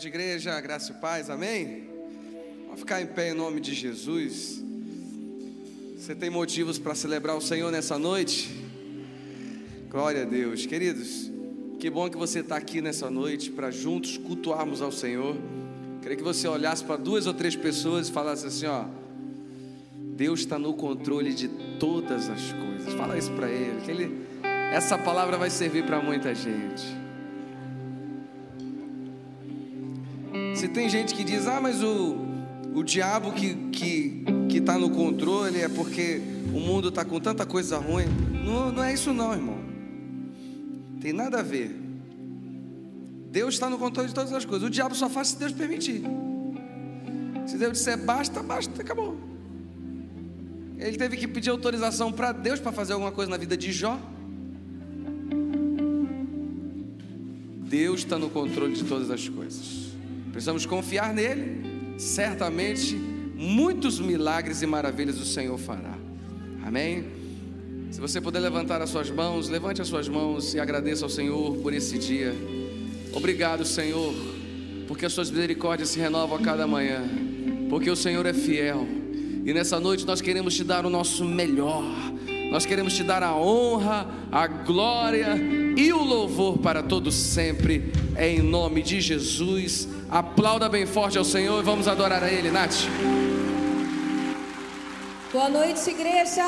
noite, igreja. Graça e paz, amém? Vamos ficar em pé em nome de Jesus. Você tem motivos para celebrar o Senhor nessa noite? Glória a Deus, queridos. Que bom que você está aqui nessa noite para juntos cultuarmos ao Senhor. Queria que você olhasse para duas ou três pessoas e falasse assim: ó, Deus está no controle de todas as coisas. Fala isso para ele, que ele, essa palavra vai servir para muita gente. Se tem gente que diz, ah, mas o, o diabo que que, que tá no controle é porque o mundo está com tanta coisa ruim. Não, não é isso não, irmão. Tem nada a ver. Deus está no controle de todas as coisas. O diabo só faz se Deus permitir. Se Deus disser basta, basta, acabou. Ele teve que pedir autorização para Deus para fazer alguma coisa na vida de Jó. Deus está no controle de todas as coisas. Precisamos confiar nele. Certamente, muitos milagres e maravilhas o Senhor fará. Amém? Se você puder levantar as suas mãos, levante as suas mãos e agradeça ao Senhor por esse dia. Obrigado, Senhor, porque as suas misericórdias se renovam a cada manhã, porque o Senhor é fiel. E nessa noite nós queremos te dar o nosso melhor. Nós queremos te dar a honra, a glória e o louvor para todos sempre, em nome de Jesus. Aplauda bem forte ao Senhor e vamos adorar a Ele, Nath. Boa noite, igreja.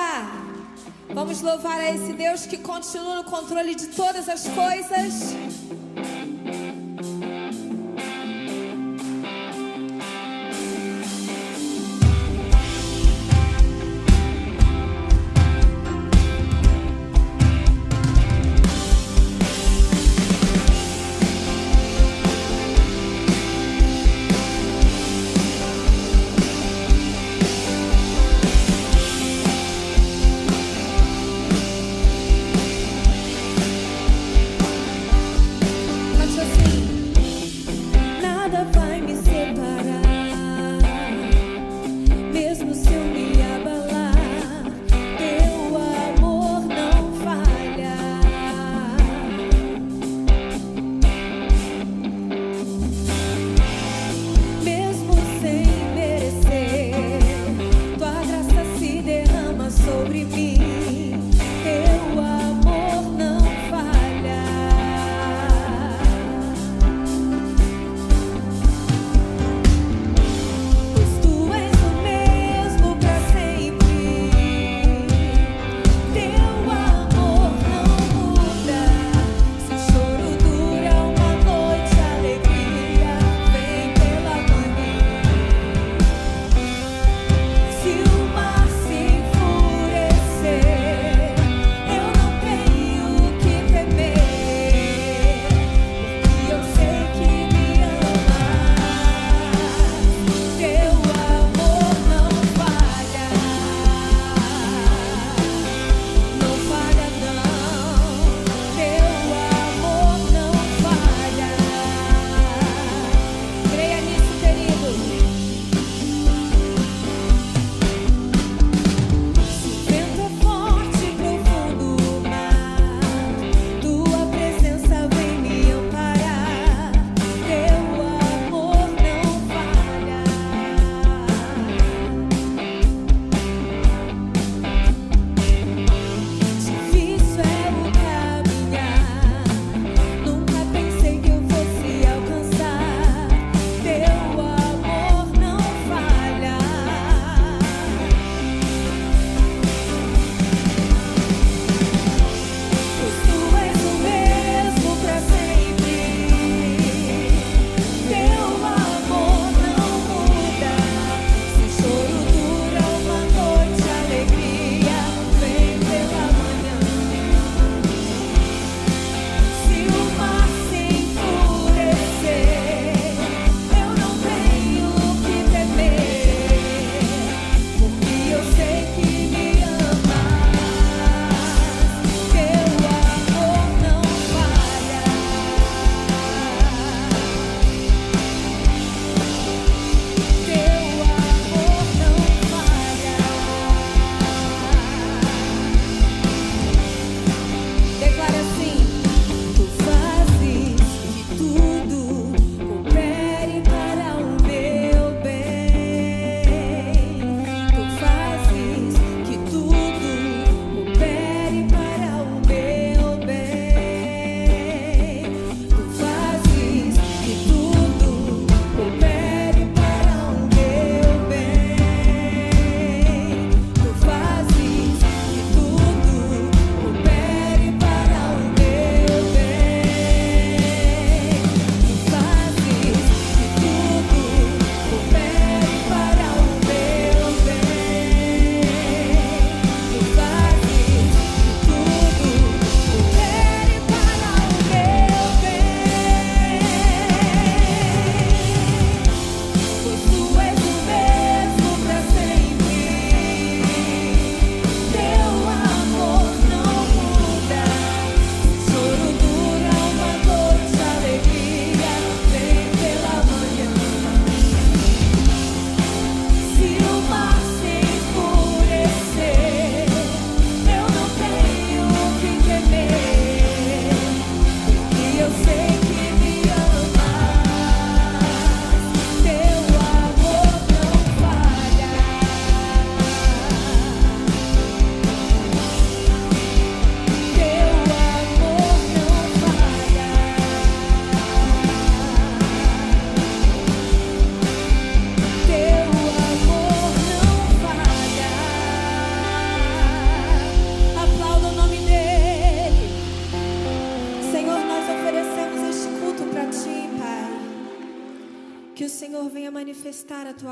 Vamos louvar a esse Deus que continua no controle de todas as coisas.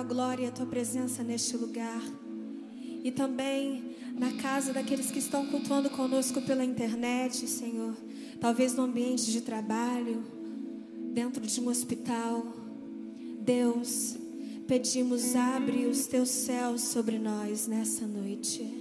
Tua glória e a tua presença neste lugar. E também na casa daqueles que estão cultuando conosco pela internet, Senhor. Talvez no ambiente de trabalho, dentro de um hospital. Deus, pedimos, abre os teus céus sobre nós nessa noite.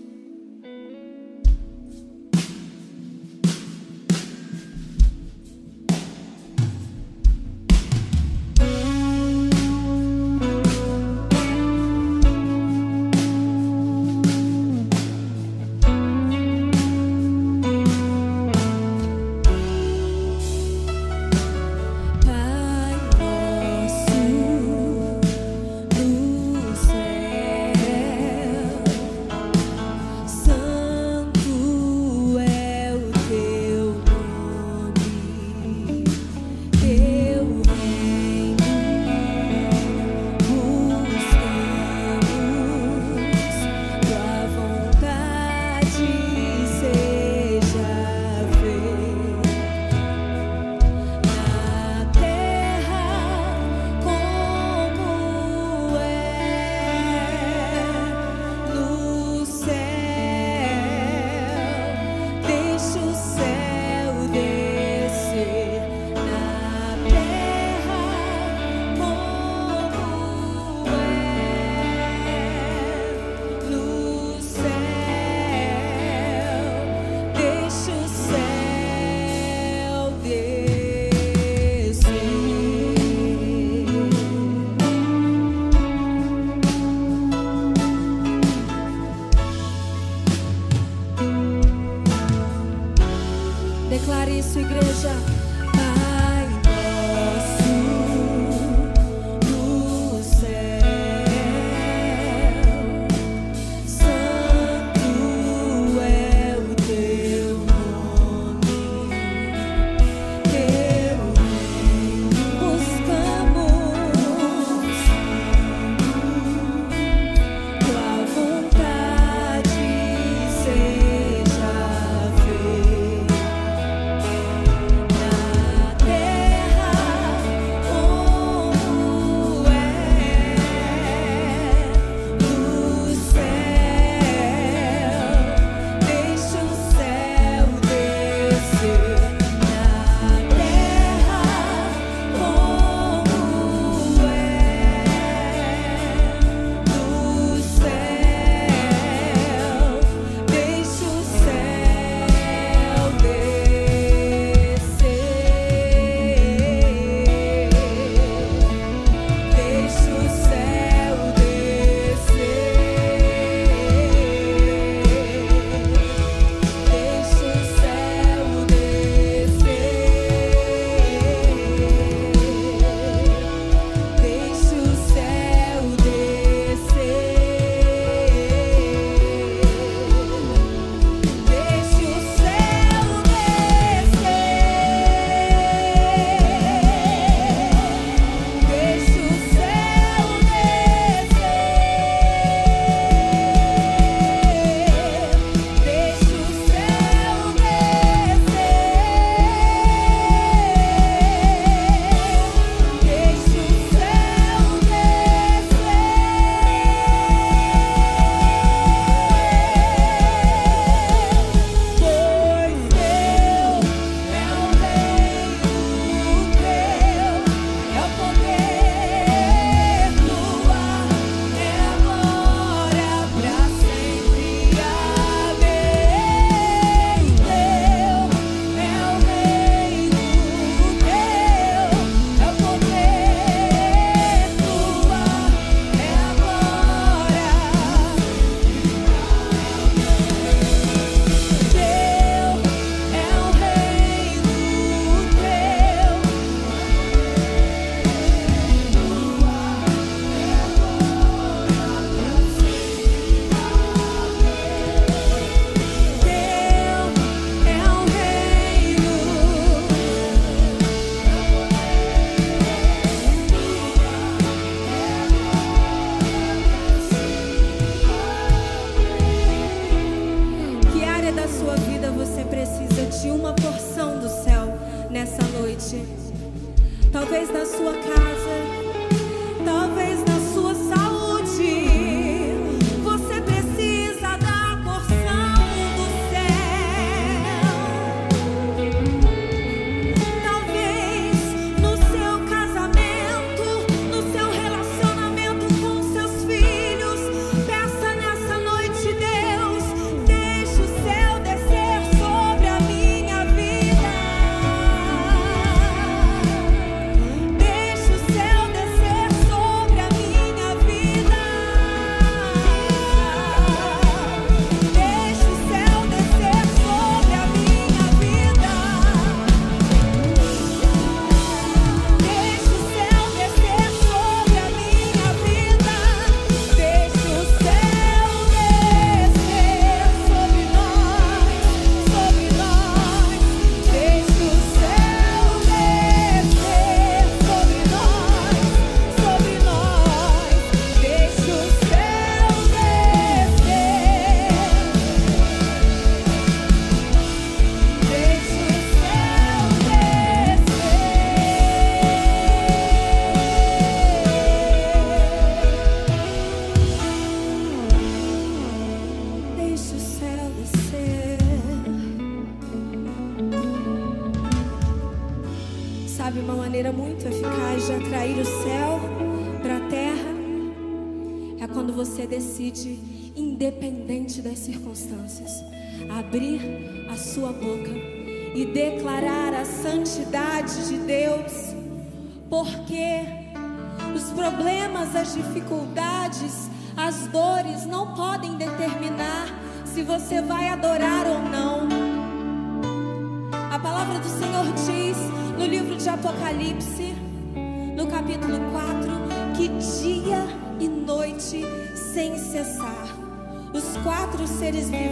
it is beautiful.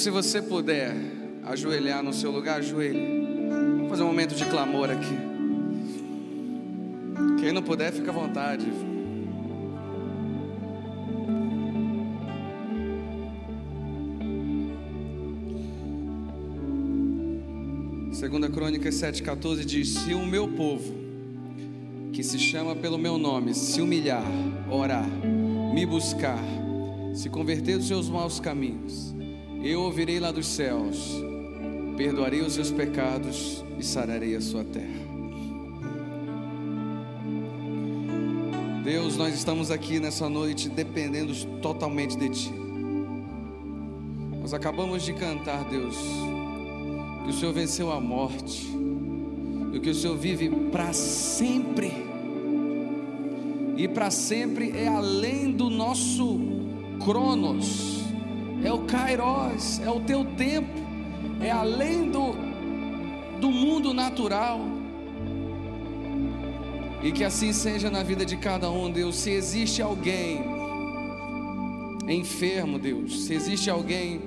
Se você puder ajoelhar no seu lugar, ajoelhe. Vamos fazer um momento de clamor aqui. Quem não puder, fica à vontade. Segunda Crônicas 7,14 diz: Se o meu povo, que se chama pelo meu nome, se humilhar, orar, me buscar, se converter dos seus maus caminhos, eu ouvirei lá dos céus, perdoarei os seus pecados e sararei a sua terra. Deus, nós estamos aqui nessa noite dependendo totalmente de Ti. Nós acabamos de cantar, Deus que o Senhor venceu a morte, e que o Senhor vive para sempre, e para sempre é além do nosso cronos, é o kairos, é o teu tempo, é além do, do mundo natural. E que assim seja na vida de cada um, Deus. Se existe alguém enfermo, Deus, se existe alguém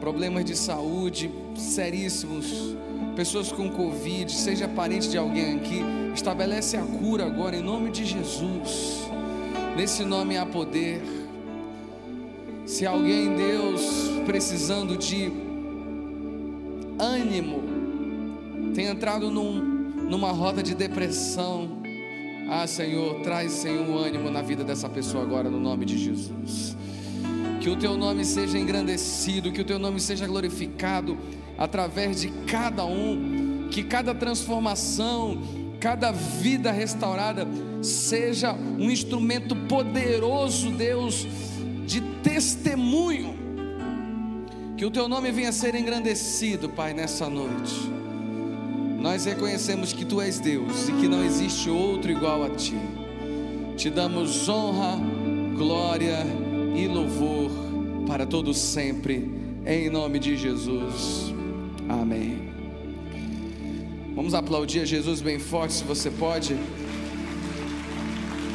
problemas de saúde seríssimos, pessoas com Covid, seja parente de alguém aqui, estabelece a cura agora em nome de Jesus. Nesse nome há poder. Se alguém, Deus, precisando de ânimo, tem entrado num, numa roda de depressão, ah, Senhor, traz, Senhor, ânimo na vida dessa pessoa agora, no nome de Jesus. Que o teu nome seja engrandecido, que o teu nome seja glorificado através de cada um, que cada transformação, cada vida restaurada seja um instrumento poderoso, Deus, de testemunho. Que o teu nome venha a ser engrandecido, Pai, nessa noite. Nós reconhecemos que tu és Deus e que não existe outro igual a ti. Te damos honra, glória e louvor para todos sempre, em nome de Jesus. Amém. Vamos aplaudir a Jesus bem forte, se você pode.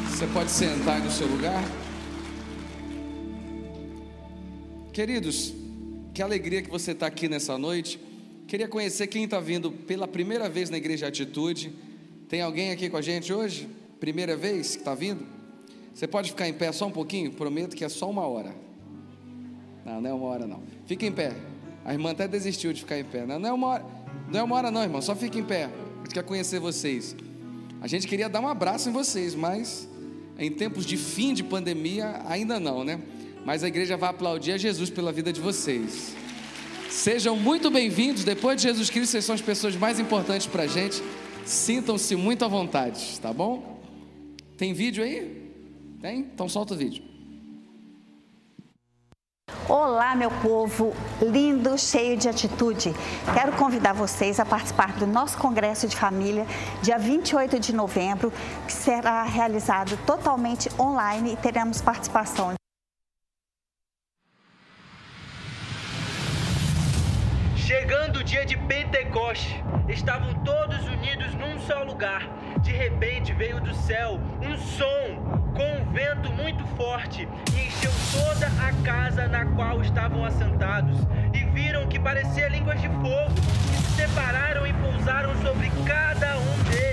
Você pode sentar no seu lugar. Queridos, que alegria que você está aqui nessa noite. Queria conhecer quem está vindo pela primeira vez na Igreja Atitude. Tem alguém aqui com a gente hoje? Primeira vez que está vindo? Você pode ficar em pé só um pouquinho? Prometo que é só uma hora. Não, não é uma hora não. Fica em pé. A irmã até desistiu de ficar em pé. Não, não é uma hora. Não é uma hora não, irmão. Só fica em pé. A gente quer conhecer vocês. A gente queria dar um abraço em vocês, mas em tempos de fim de pandemia ainda não, né? Mas a igreja vai aplaudir a Jesus pela vida de vocês. Sejam muito bem-vindos. Depois de Jesus Cristo, vocês são as pessoas mais importantes para a gente. Sintam-se muito à vontade, tá bom? Tem vídeo aí? Tem? Então solta o vídeo. Olá, meu povo lindo, cheio de atitude. Quero convidar vocês a participar do nosso Congresso de Família, dia 28 de novembro, que será realizado totalmente online e teremos participação. Chegando o dia de Pentecoste, estavam todos unidos num só lugar. De repente veio do céu um som com um vento muito forte e encheu toda a casa na qual estavam assentados. E viram que parecia línguas de fogo, que se separaram e pousaram sobre cada um deles.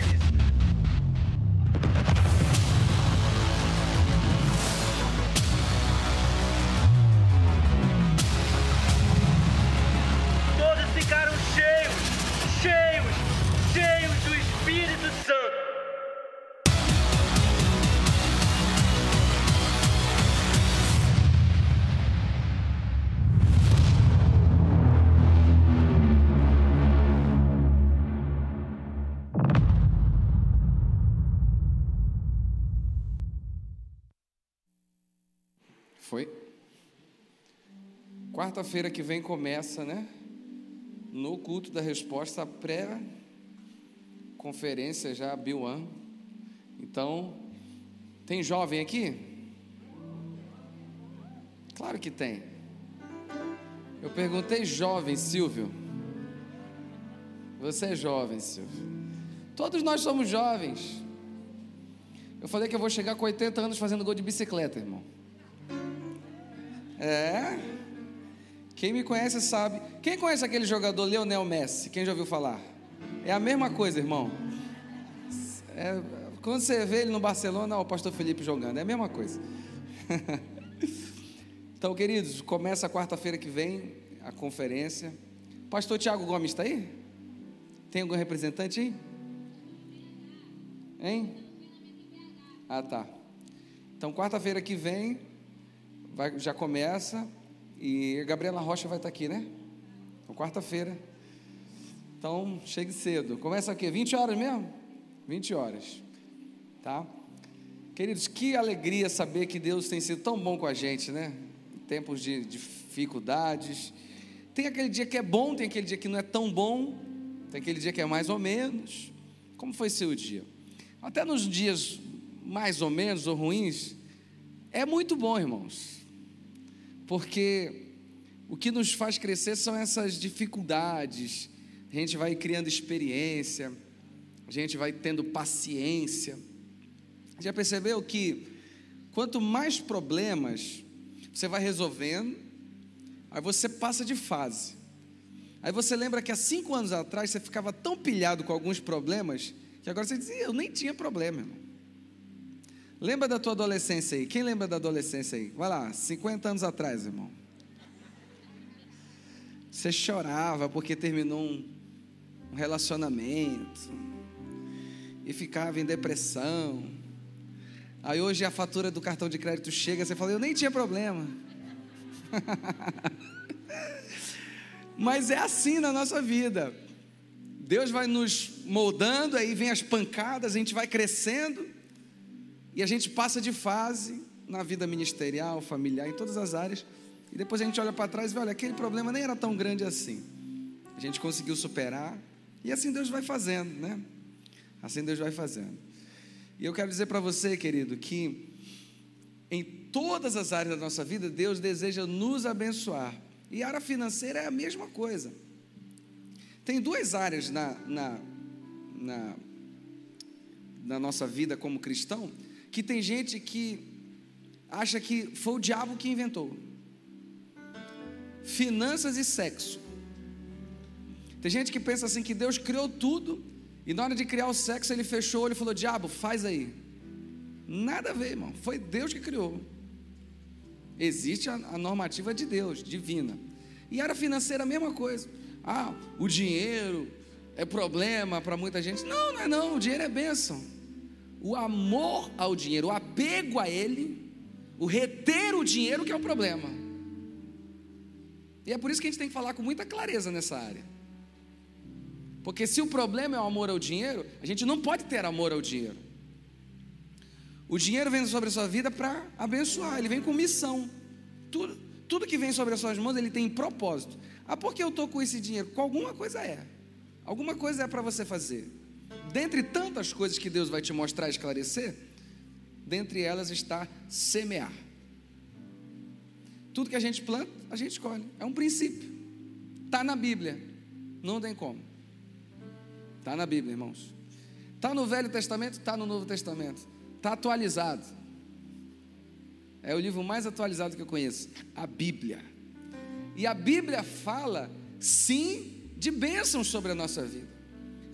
Foi? Quarta-feira que vem começa, né? No culto da resposta, pré-conferência já, Bill Então, tem jovem aqui? Claro que tem. Eu perguntei jovem, Silvio. Você é jovem, Silvio. Todos nós somos jovens. Eu falei que eu vou chegar com 80 anos fazendo gol de bicicleta, irmão. É. Quem me conhece sabe. Quem conhece aquele jogador Leonel Messi? Quem já ouviu falar? É a mesma coisa, irmão. É, quando você vê ele no Barcelona, ó, o pastor Felipe jogando, é a mesma coisa. então, queridos, começa quarta-feira que vem a conferência. Pastor Tiago Gomes está aí? Tem algum representante aí? Hein? Ah, tá. Então, quarta-feira que vem, vai, já começa. E a Gabriela Rocha vai estar aqui, né? Então, quarta-feira. Então, chegue cedo. Começa aqui, 20 horas mesmo? 20 horas. Tá? Queridos, que alegria saber que Deus tem sido tão bom com a gente, né? Em tempos de dificuldades. Tem aquele dia que é bom, tem aquele dia que não é tão bom, tem aquele dia que é mais ou menos. Como foi seu dia? Até nos dias mais ou menos ou ruins, é muito bom, irmãos, porque o que nos faz crescer são essas dificuldades, a gente vai criando experiência, a gente vai tendo paciência. Já percebeu que quanto mais problemas você vai resolvendo, aí você passa de fase. Aí você lembra que há cinco anos atrás você ficava tão pilhado com alguns problemas que agora você dizia, eu nem tinha problema, irmão. Lembra da tua adolescência aí? Quem lembra da adolescência aí? Vai lá, 50 anos atrás, irmão. Você chorava porque terminou um, relacionamento e ficava em depressão. Aí hoje a fatura do cartão de crédito chega, você fala, eu nem tinha problema. Mas é assim na nossa vida. Deus vai nos moldando, aí vem as pancadas, a gente vai crescendo e a gente passa de fase na vida ministerial, familiar, em todas as áreas. E depois a gente olha para trás e vê, olha, aquele problema nem era tão grande assim. A gente conseguiu superar. E assim Deus vai fazendo, né? Assim Deus vai fazendo. E eu quero dizer para você, querido, que em todas as áreas da nossa vida, Deus deseja nos abençoar. E a área financeira é a mesma coisa. Tem duas áreas na, na, na, na nossa vida como cristão que tem gente que acha que foi o diabo que inventou. Finanças e sexo. Tem gente que pensa assim que Deus criou tudo e na hora de criar o sexo ele fechou o olho e falou: "Diabo, faz aí". Nada a ver, irmão. Foi Deus que criou. Existe a, a normativa de Deus, divina. E era financeira a mesma coisa ah, o dinheiro é problema para muita gente. Não, não é não, o dinheiro é bênção. O amor ao dinheiro, o apego a ele, o reter o dinheiro que é o problema. E é por isso que a gente tem que falar com muita clareza nessa área. Porque se o problema é o amor ao dinheiro, a gente não pode ter amor ao dinheiro. O dinheiro vem sobre a sua vida para abençoar, ele vem com missão. Tudo, tudo que vem sobre as suas mãos, ele tem propósito. Ah, por que eu estou com esse dinheiro? Com alguma coisa é. Alguma coisa é para você fazer. Dentre tantas coisas que Deus vai te mostrar e esclarecer, dentre elas está semear. Tudo que a gente planta, a gente escolhe. É um princípio. Está na Bíblia. Não tem como. Está na Bíblia, irmãos. Está no Velho Testamento, está no Novo Testamento. Está atualizado. É o livro mais atualizado que eu conheço. A Bíblia. E a Bíblia fala, sim, de bênçãos sobre a nossa vida.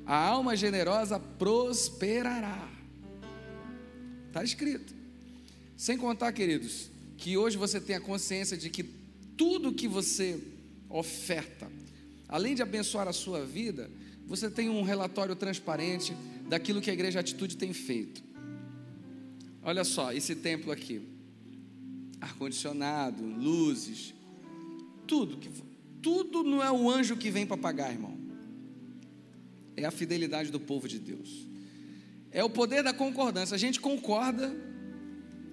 A alma generosa prosperará. Está escrito. Sem contar, queridos, que hoje você tem a consciência de que tudo que você oferta, além de abençoar a sua vida, você tem um relatório transparente daquilo que a igreja Atitude tem feito. Olha só, esse templo aqui: ar-condicionado, luzes, tudo, tudo não é o anjo que vem para pagar, irmão. É a fidelidade do povo de Deus. É o poder da concordância. A gente concorda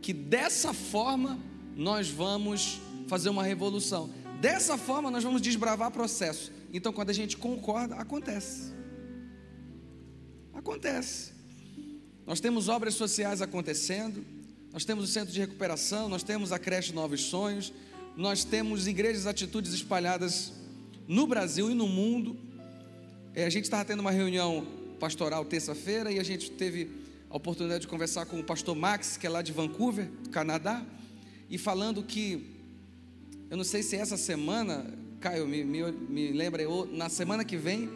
que dessa forma nós vamos fazer uma revolução. Dessa forma nós vamos desbravar processo. Então quando a gente concorda, acontece. Acontece. Nós temos obras sociais acontecendo, nós temos o centro de recuperação, nós temos a creche Novos Sonhos, nós temos igrejas atitudes espalhadas no Brasil e no mundo. É, a gente estava tendo uma reunião pastoral terça-feira e a gente teve a oportunidade de conversar com o pastor Max, que é lá de Vancouver, Canadá, e falando que, eu não sei se essa semana, Caio, me, me, me lembra, eu, na semana que vem,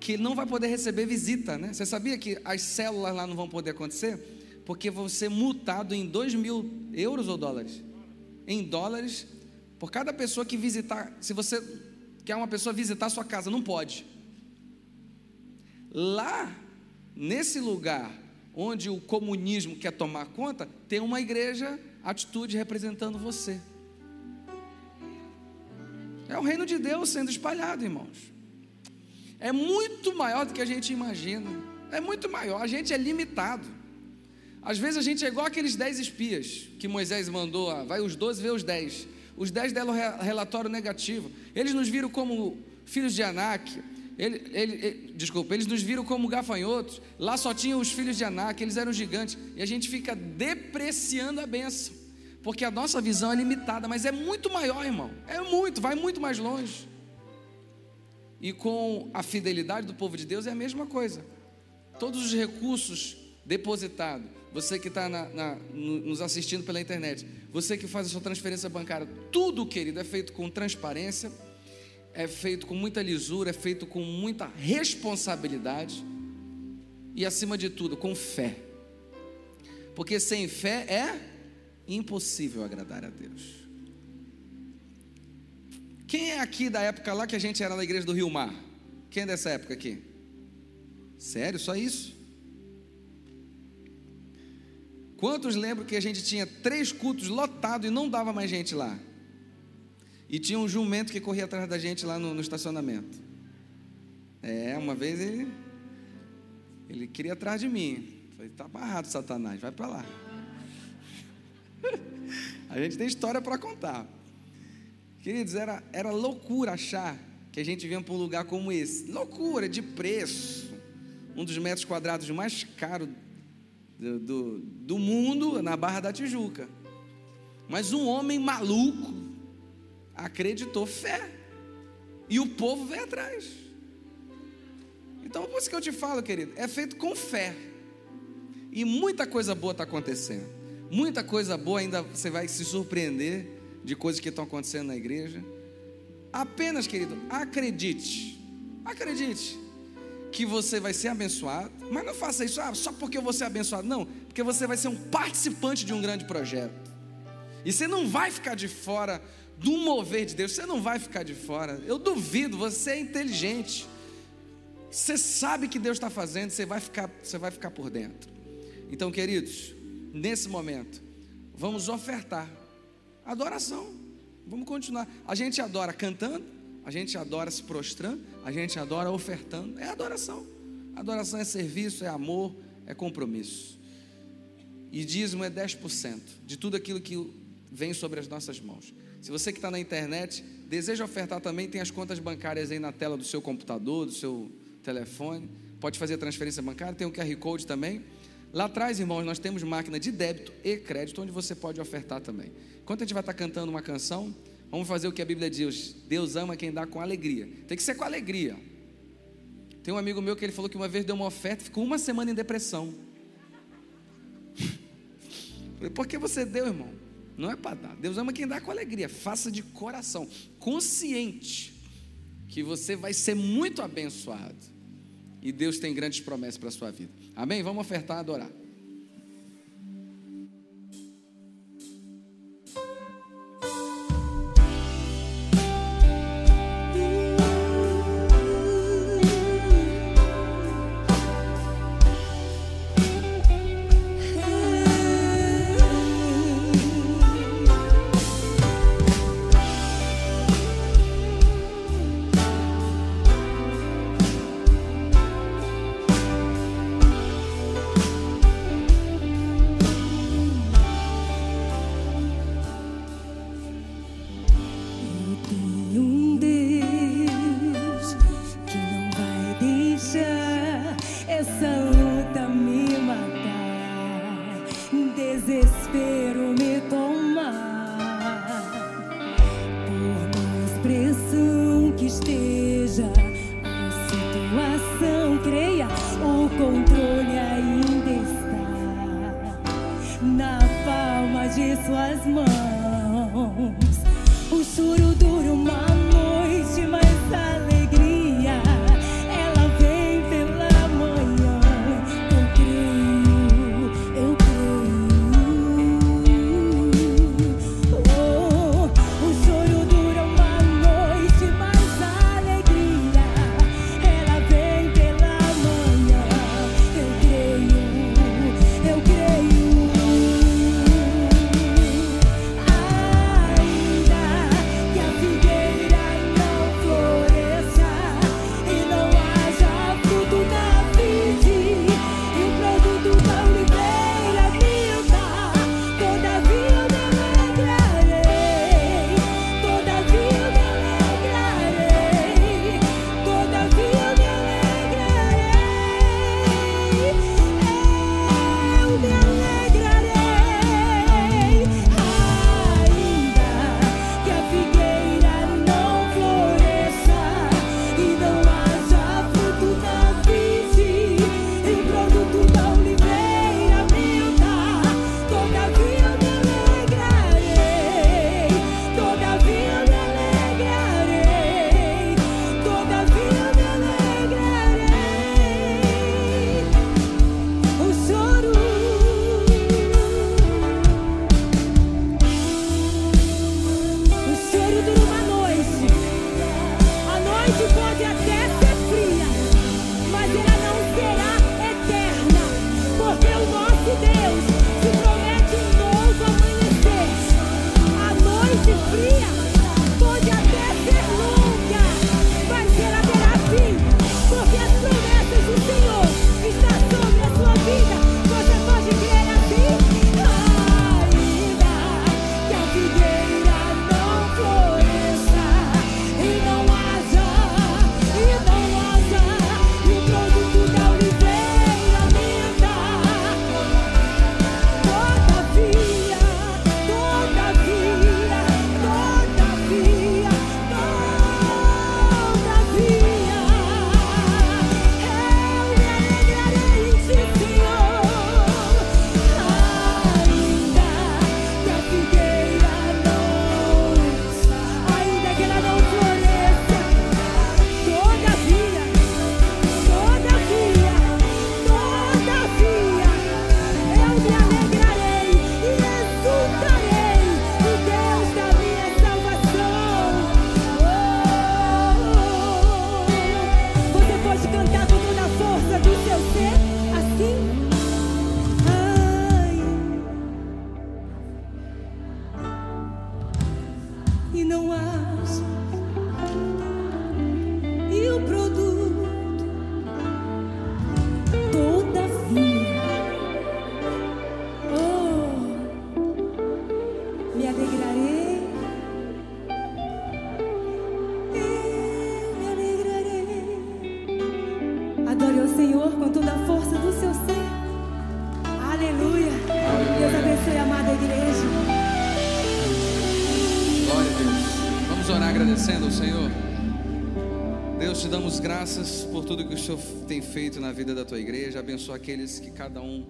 que não vai poder receber visita, né? Você sabia que as células lá não vão poder acontecer? Porque vão ser multado em 2 mil euros ou dólares? Em dólares, por cada pessoa que visitar. Se você quer uma pessoa visitar a sua casa, não pode. Lá, nesse lugar onde o comunismo quer tomar conta, tem uma igreja atitude representando você. É o reino de Deus sendo espalhado, irmãos. É muito maior do que a gente imagina. É muito maior. A gente é limitado. Às vezes a gente é igual aqueles dez espias que Moisés mandou, ah, vai os doze ver os dez. Os dez deram relatório negativo. Eles nos viram como filhos de Anak. Ele, ele, ele, desculpa, eles nos viram como gafanhotos. Lá só tinham os filhos de Anak, eles eram gigantes. E a gente fica depreciando a benção. Porque a nossa visão é limitada, mas é muito maior, irmão. É muito, vai muito mais longe. E com a fidelidade do povo de Deus é a mesma coisa. Todos os recursos depositados, você que está nos assistindo pela internet, você que faz a sua transferência bancária, tudo, querido, é feito com transparência, é feito com muita lisura, é feito com muita responsabilidade e, acima de tudo, com fé. Porque sem fé é impossível agradar a Deus. Quem é aqui da época lá que a gente era na igreja do Rio Mar? Quem é dessa época aqui? Sério, só isso? Quantos lembram que a gente tinha três cultos lotados e não dava mais gente lá? E tinha um jumento que corria atrás da gente lá no, no estacionamento. É, uma vez ele, ele queria atrás de mim. Falei, tá barrado, Satanás, vai para lá. a gente tem história para contar. Queridos, era, era loucura achar que a gente vinha para um lugar como esse. Loucura de preço. Um dos metros quadrados mais caros do, do, do mundo na Barra da Tijuca. Mas um homem maluco acreditou fé. E o povo veio atrás. Então, por isso que eu te falo, querido, é feito com fé. E muita coisa boa está acontecendo. Muita coisa boa ainda você vai se surpreender de coisas que estão acontecendo na igreja. Apenas, querido, acredite. Acredite que você vai ser abençoado, mas não faça isso ah, só porque eu vou ser abençoado, não, porque você vai ser um participante de um grande projeto. E você não vai ficar de fora do mover de Deus, você não vai ficar de fora. Eu duvido, você é inteligente. Você sabe que Deus está fazendo, você vai ficar, você vai ficar por dentro. Então, queridos, nesse momento, vamos ofertar Adoração. Vamos continuar. A gente adora cantando, a gente adora se prostrando, a gente adora ofertando. É adoração. Adoração é serviço, é amor, é compromisso. E dízimo é 10% de tudo aquilo que vem sobre as nossas mãos. Se você que está na internet deseja ofertar também, tem as contas bancárias aí na tela do seu computador, do seu telefone. Pode fazer transferência bancária, tem o QR Code também. Lá atrás, irmãos, nós temos máquina de débito e crédito, onde você pode ofertar também. Enquanto a gente vai estar cantando uma canção, vamos fazer o que a Bíblia diz: Deus ama quem dá com alegria. Tem que ser com alegria. Tem um amigo meu que ele falou que uma vez deu uma oferta e ficou uma semana em depressão. Falei, por que você deu, irmão? Não é para dar. Deus ama quem dá com alegria. Faça de coração, consciente, que você vai ser muito abençoado. E Deus tem grandes promessas para a sua vida. Amém? Vamos ofertar e adorar. Feito na vida da tua igreja. Abençoa aqueles que cada um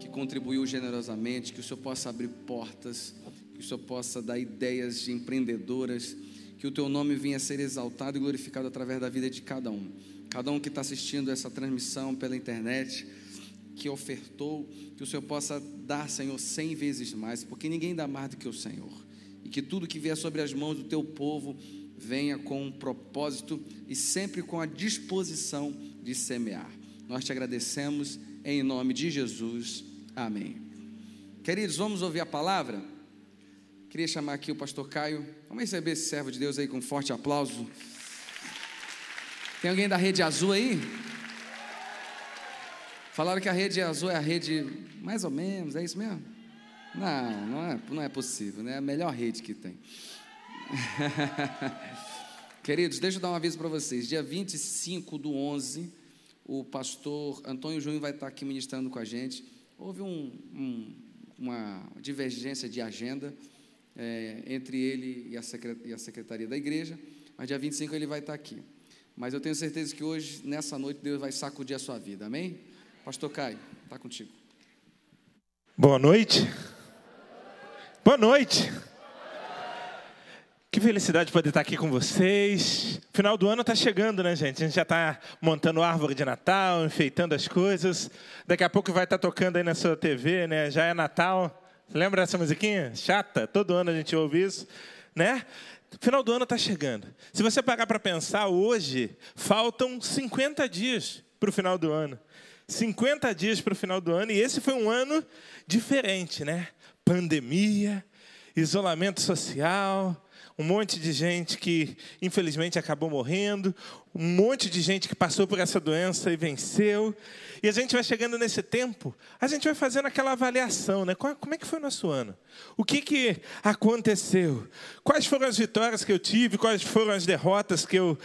que contribuiu generosamente, que o Senhor possa abrir portas, que o Senhor possa dar ideias de empreendedoras, que o teu nome venha a ser exaltado e glorificado através da vida de cada um. Cada um que está assistindo essa transmissão pela internet, que ofertou, que o Senhor possa dar, Senhor, cem vezes mais, porque ninguém dá mais do que o Senhor. E que tudo que vier sobre as mãos do teu povo venha com um propósito e sempre com a disposição de semear. Nós te agradecemos em nome de Jesus. Amém. Queridos, vamos ouvir a palavra? Queria chamar aqui o pastor Caio. Vamos receber esse servo de Deus aí com um forte aplauso. Tem alguém da rede azul aí? Falaram que a rede azul é a rede mais ou menos, é isso mesmo? Não, não é, não é possível, né? É a melhor rede que tem. Queridos, deixa eu dar um aviso para vocês. Dia 25 do 11, o pastor Antônio Júnior vai estar aqui ministrando com a gente. Houve um, um, uma divergência de agenda é, entre ele e a, e a secretaria da igreja, mas dia 25 ele vai estar aqui. Mas eu tenho certeza que hoje, nessa noite, Deus vai sacudir a sua vida. Amém? Pastor Caio, está contigo. Boa noite. Boa noite. Que felicidade poder estar aqui com vocês. Final do ano está chegando, né, gente? A gente já está montando árvore de Natal, enfeitando as coisas. Daqui a pouco vai estar tocando aí na sua TV, né? Já é Natal. Lembra dessa musiquinha? Chata. Todo ano a gente ouve isso, né? Final do ano está chegando. Se você parar para pensar, hoje faltam 50 dias para o final do ano. 50 dias para o final do ano, e esse foi um ano diferente, né? Pandemia, isolamento social, um monte de gente que infelizmente acabou morrendo, um monte de gente que passou por essa doença e venceu. E a gente vai chegando nesse tempo, a gente vai fazendo aquela avaliação, né? Como é que foi o nosso ano? O que, que aconteceu? Quais foram as vitórias que eu tive? Quais foram as derrotas que eu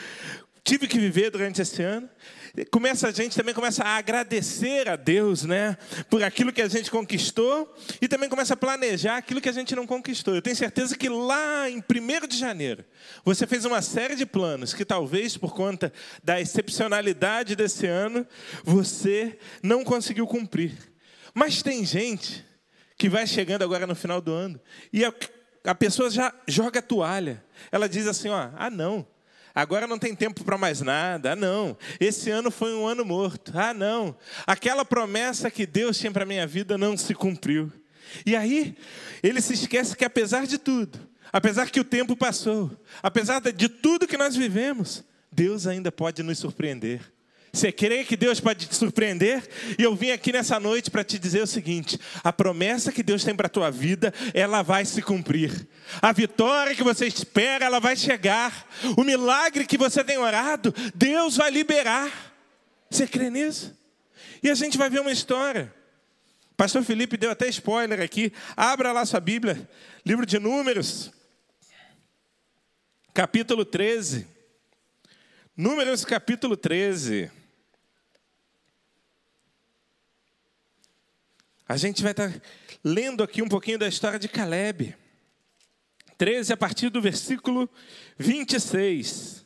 tive que viver durante esse ano? começa a gente também começa a agradecer a Deus, né, por aquilo que a gente conquistou e também começa a planejar aquilo que a gente não conquistou. Eu tenho certeza que lá em 1 de janeiro, você fez uma série de planos que talvez por conta da excepcionalidade desse ano, você não conseguiu cumprir. Mas tem gente que vai chegando agora no final do ano e a, a pessoa já joga a toalha. Ela diz assim, ó, ah não, Agora não tem tempo para mais nada. Ah, não. Esse ano foi um ano morto. Ah, não. Aquela promessa que Deus tinha para minha vida não se cumpriu. E aí, ele se esquece que apesar de tudo, apesar que o tempo passou, apesar de tudo que nós vivemos, Deus ainda pode nos surpreender. Você crê que Deus pode te surpreender? E eu vim aqui nessa noite para te dizer o seguinte: a promessa que Deus tem para a tua vida, ela vai se cumprir. A vitória que você espera, ela vai chegar. O milagre que você tem orado, Deus vai liberar. Você crê nisso? E a gente vai ver uma história. Pastor Felipe deu até spoiler aqui. Abra lá sua Bíblia, livro de Números, capítulo 13. Números capítulo 13. A gente vai estar lendo aqui um pouquinho da história de Caleb. 13, a partir do versículo 26.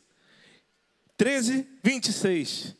13, 26.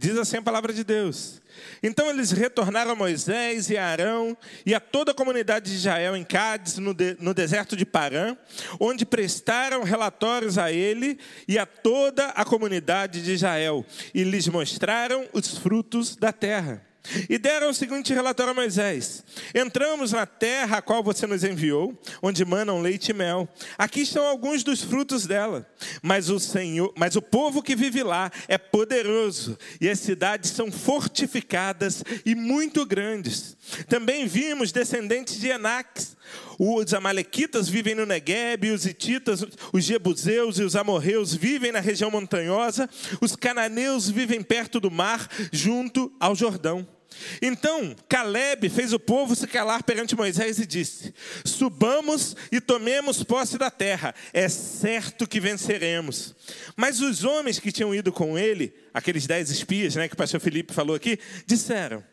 Diz assim a palavra de Deus. Então eles retornaram a Moisés e a Arão e a toda a comunidade de Israel em Cádiz, no, de, no deserto de Parã, onde prestaram relatórios a ele e a toda a comunidade de Israel, e lhes mostraram os frutos da terra. E deram o seguinte relatório a Moisés: Entramos na terra a qual você nos enviou, onde manam leite e mel. Aqui estão alguns dos frutos dela. Mas o Senhor, mas o povo que vive lá é poderoso, e as cidades são fortificadas e muito grandes. Também vimos descendentes de Enaques. Os amalequitas vivem no Negueb, os hititas, os jebuseus e os amorreus vivem na região montanhosa, os cananeus vivem perto do mar, junto ao Jordão. Então Caleb fez o povo se calar perante Moisés e disse: Subamos e tomemos posse da terra, é certo que venceremos. Mas os homens que tinham ido com ele, aqueles dez espias né, que o pastor Felipe falou aqui, disseram: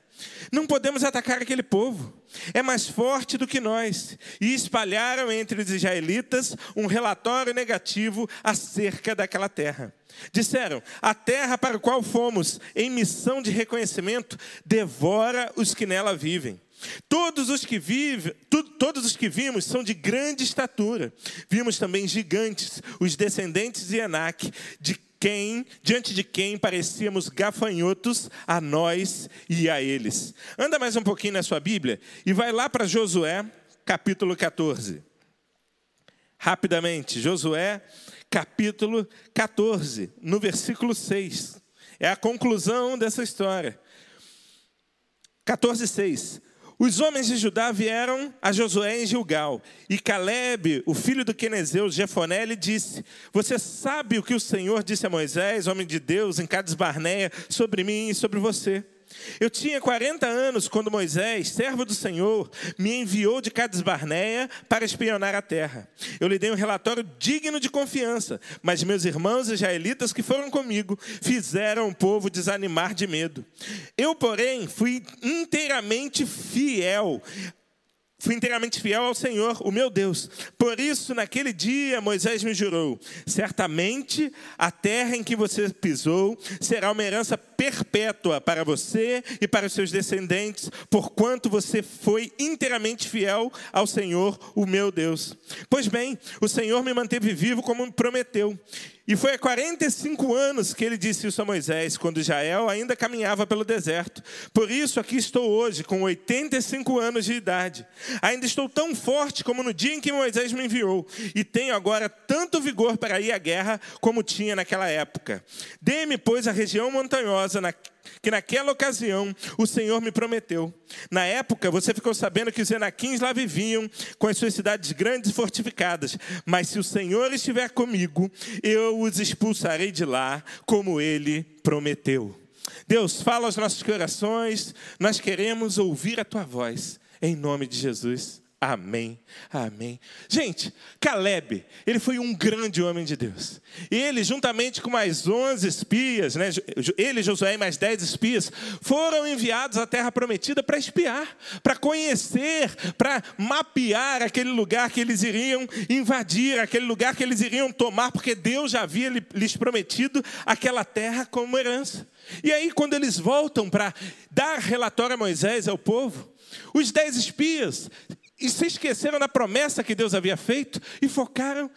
Não podemos atacar aquele povo, é mais forte do que nós. E espalharam entre os israelitas um relatório negativo acerca daquela terra. Disseram: A terra para a qual fomos em missão de reconhecimento devora os que nela vivem. Todos os que vivem, todos os que vimos são de grande estatura. Vimos também gigantes, os descendentes de Enac, de quem, diante de quem parecíamos gafanhotos a nós e a eles. Anda mais um pouquinho na sua Bíblia e vai lá para Josué, capítulo 14. Rapidamente, Josué capítulo 14, no versículo 6. É a conclusão dessa história. 14, 6. Os homens de Judá vieram a Josué em Gilgal, e Caleb, o filho do Quenezeu, Jefoné, lhe disse: Você sabe o que o Senhor disse a Moisés, homem de Deus, em Cades Barneia, sobre mim e sobre você? Eu tinha 40 anos quando Moisés, servo do Senhor, me enviou de Cades Barneia para espionar a terra. Eu lhe dei um relatório digno de confiança, mas meus irmãos israelitas que foram comigo fizeram o povo desanimar de medo. Eu, porém, fui inteiramente fiel fui inteiramente fiel ao Senhor, o meu Deus. Por isso, naquele dia, Moisés me jurou: certamente a terra em que você pisou será uma herança perpétua para você e para os seus descendentes, porquanto você foi inteiramente fiel ao Senhor, o meu Deus. Pois bem, o Senhor me manteve vivo como me prometeu. E foi há 45 anos que ele disse isso a Moisés, quando Israel ainda caminhava pelo deserto. Por isso, aqui estou hoje, com 85 anos de idade. Ainda estou tão forte como no dia em que Moisés me enviou, e tenho agora tanto vigor para ir à guerra como tinha naquela época. Dê-me, pois, a região montanhosa que naquela ocasião o Senhor me prometeu. Na época, você ficou sabendo que os Enaquins lá viviam com as suas cidades grandes e fortificadas. Mas se o Senhor estiver comigo, eu os expulsarei de lá, como ele prometeu. Deus, fala aos nossos corações, nós queremos ouvir a tua voz, em nome de Jesus. Amém, amém. Gente, Caleb, ele foi um grande homem de Deus. Ele, juntamente com mais 11 espias, né, ele, Josué e mais 10 espias, foram enviados à terra prometida para espiar, para conhecer, para mapear aquele lugar que eles iriam invadir, aquele lugar que eles iriam tomar, porque Deus já havia lhes prometido aquela terra como herança. E aí, quando eles voltam para dar relatório a Moisés, ao povo, os dez espias e se esqueceram da promessa que Deus havia feito e focaram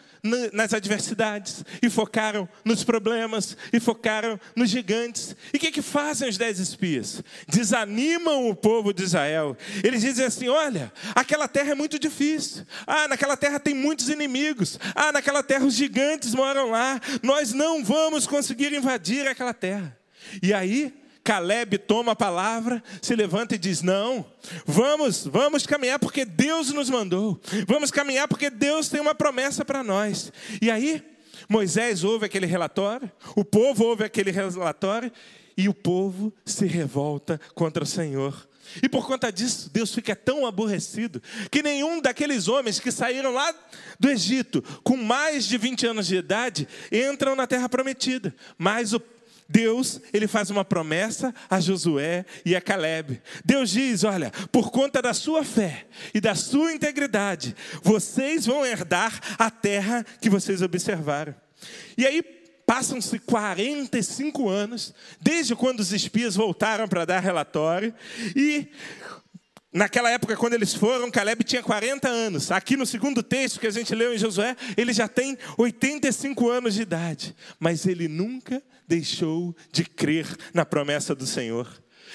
nas adversidades, e focaram nos problemas, e focaram nos gigantes. E o que, que fazem os dez espias? Desanimam o povo de Israel. Eles dizem assim: olha, aquela terra é muito difícil. Ah, naquela terra tem muitos inimigos. Ah, naquela terra os gigantes moram lá. Nós não vamos conseguir invadir aquela terra. E aí, Caleb toma a palavra, se levanta e diz: Não, vamos, vamos caminhar porque Deus nos mandou. Vamos caminhar porque Deus tem uma promessa para nós. E aí, Moisés ouve aquele relatório, o povo ouve aquele relatório e o povo se revolta contra o Senhor. E por conta disso, Deus fica tão aborrecido que nenhum daqueles homens que saíram lá do Egito com mais de 20 anos de idade entram na terra prometida. Mas o Deus, ele faz uma promessa a Josué e a Caleb. Deus diz: Olha, por conta da sua fé e da sua integridade, vocês vão herdar a terra que vocês observaram. E aí, Passam-se 45 anos, desde quando os espias voltaram para dar relatório, e Naquela época, quando eles foram, Caleb tinha 40 anos. Aqui no segundo texto que a gente leu em Josué, ele já tem 85 anos de idade. Mas ele nunca deixou de crer na promessa do Senhor.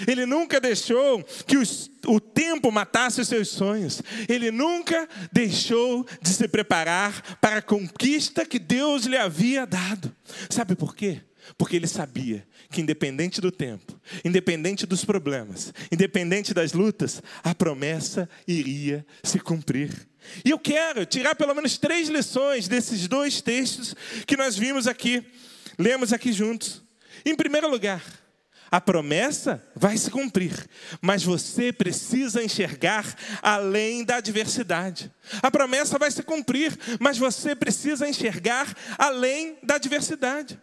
Ele nunca deixou que os, o tempo matasse os seus sonhos. Ele nunca deixou de se preparar para a conquista que Deus lhe havia dado. Sabe por quê? Porque ele sabia que, independente do tempo, independente dos problemas, independente das lutas, a promessa iria se cumprir. E eu quero tirar pelo menos três lições desses dois textos que nós vimos aqui. Lemos aqui juntos. Em primeiro lugar, a promessa vai se cumprir, mas você precisa enxergar além da adversidade. A promessa vai se cumprir, mas você precisa enxergar além da adversidade.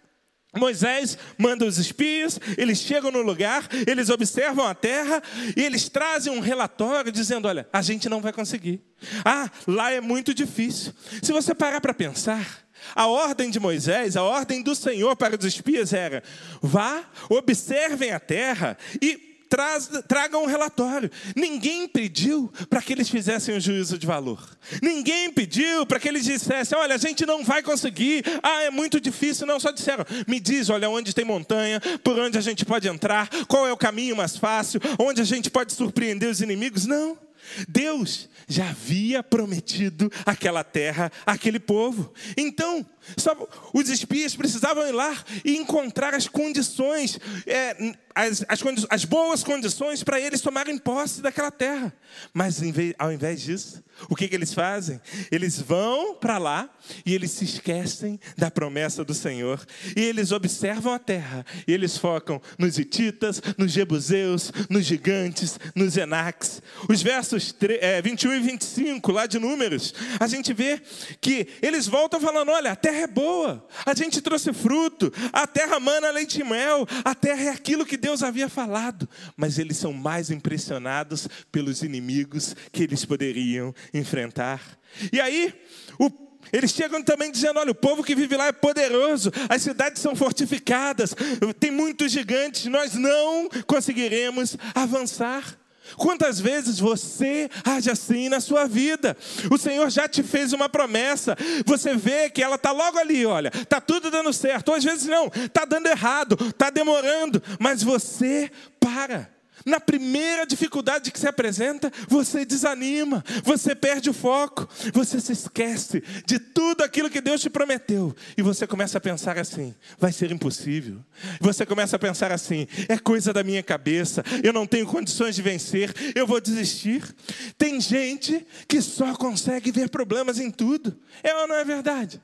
Moisés manda os espias, eles chegam no lugar, eles observam a terra e eles trazem um relatório dizendo: olha, a gente não vai conseguir. Ah, lá é muito difícil. Se você parar para pensar, a ordem de Moisés, a ordem do Senhor para os espias era: vá, observem a terra e Traz, tragam um relatório. Ninguém pediu para que eles fizessem um juízo de valor. Ninguém pediu para que eles dissessem: olha, a gente não vai conseguir, ah, é muito difícil. Não, só disseram: me diz, olha, onde tem montanha, por onde a gente pode entrar, qual é o caminho mais fácil, onde a gente pode surpreender os inimigos. Não. Deus já havia prometido aquela terra àquele povo. Então, os espias precisavam ir lá e encontrar as condições, é, as, as, as, boas condições para eles tomarem posse daquela terra. Mas ao invés disso, o que, que eles fazem? Eles vão para lá e eles se esquecem da promessa do Senhor. E eles observam a terra e eles focam nos hititas, nos jebuseus, nos gigantes, nos enaques. Os versos versos 3, é, 21 e 25, lá de Números, a gente vê que eles voltam falando: olha, a terra é boa, a gente trouxe fruto, a terra mana leite e mel, a terra é aquilo que Deus havia falado. Mas eles são mais impressionados pelos inimigos que eles poderiam enfrentar. E aí, o eles chegam também dizendo: olha, o povo que vive lá é poderoso, as cidades são fortificadas, tem muitos gigantes, nós não conseguiremos avançar. Quantas vezes você age assim na sua vida? O Senhor já te fez uma promessa, você vê que ela está logo ali, olha, está tudo dando certo, ou às vezes não, está dando errado, está demorando, mas você para. Na primeira dificuldade que se apresenta, você desanima, você perde o foco, você se esquece de tudo aquilo que Deus te prometeu e você começa a pensar assim: vai ser impossível. Você começa a pensar assim: é coisa da minha cabeça, eu não tenho condições de vencer, eu vou desistir. Tem gente que só consegue ver problemas em tudo, é ou não é verdade?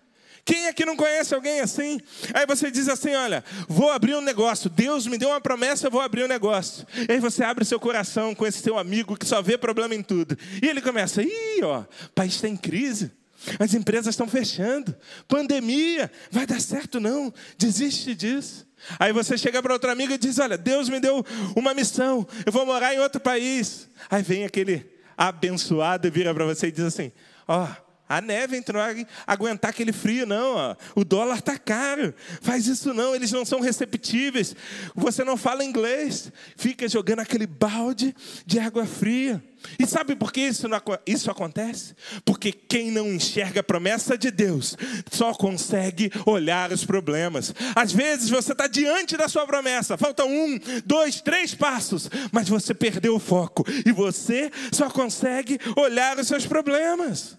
Quem é que não conhece alguém assim? Aí você diz assim: Olha, vou abrir um negócio. Deus me deu uma promessa, eu vou abrir um negócio. E aí você abre seu coração com esse seu amigo que só vê problema em tudo. E ele começa: Ih, ó, o país está em crise. As empresas estão fechando. Pandemia, vai dar certo não. Desiste disso. Aí você chega para outra amiga e diz: Olha, Deus me deu uma missão, eu vou morar em outro país. Aí vem aquele abençoado e vira para você e diz assim: Ó, oh, a neve entrou a aguentar aquele frio, não. Ó. O dólar está caro. Faz isso não, eles não são receptíveis. Você não fala inglês. Fica jogando aquele balde de água fria. E sabe por que isso, não, isso acontece? Porque quem não enxerga a promessa de Deus só consegue olhar os problemas. Às vezes você está diante da sua promessa, faltam um, dois, três passos, mas você perdeu o foco e você só consegue olhar os seus problemas.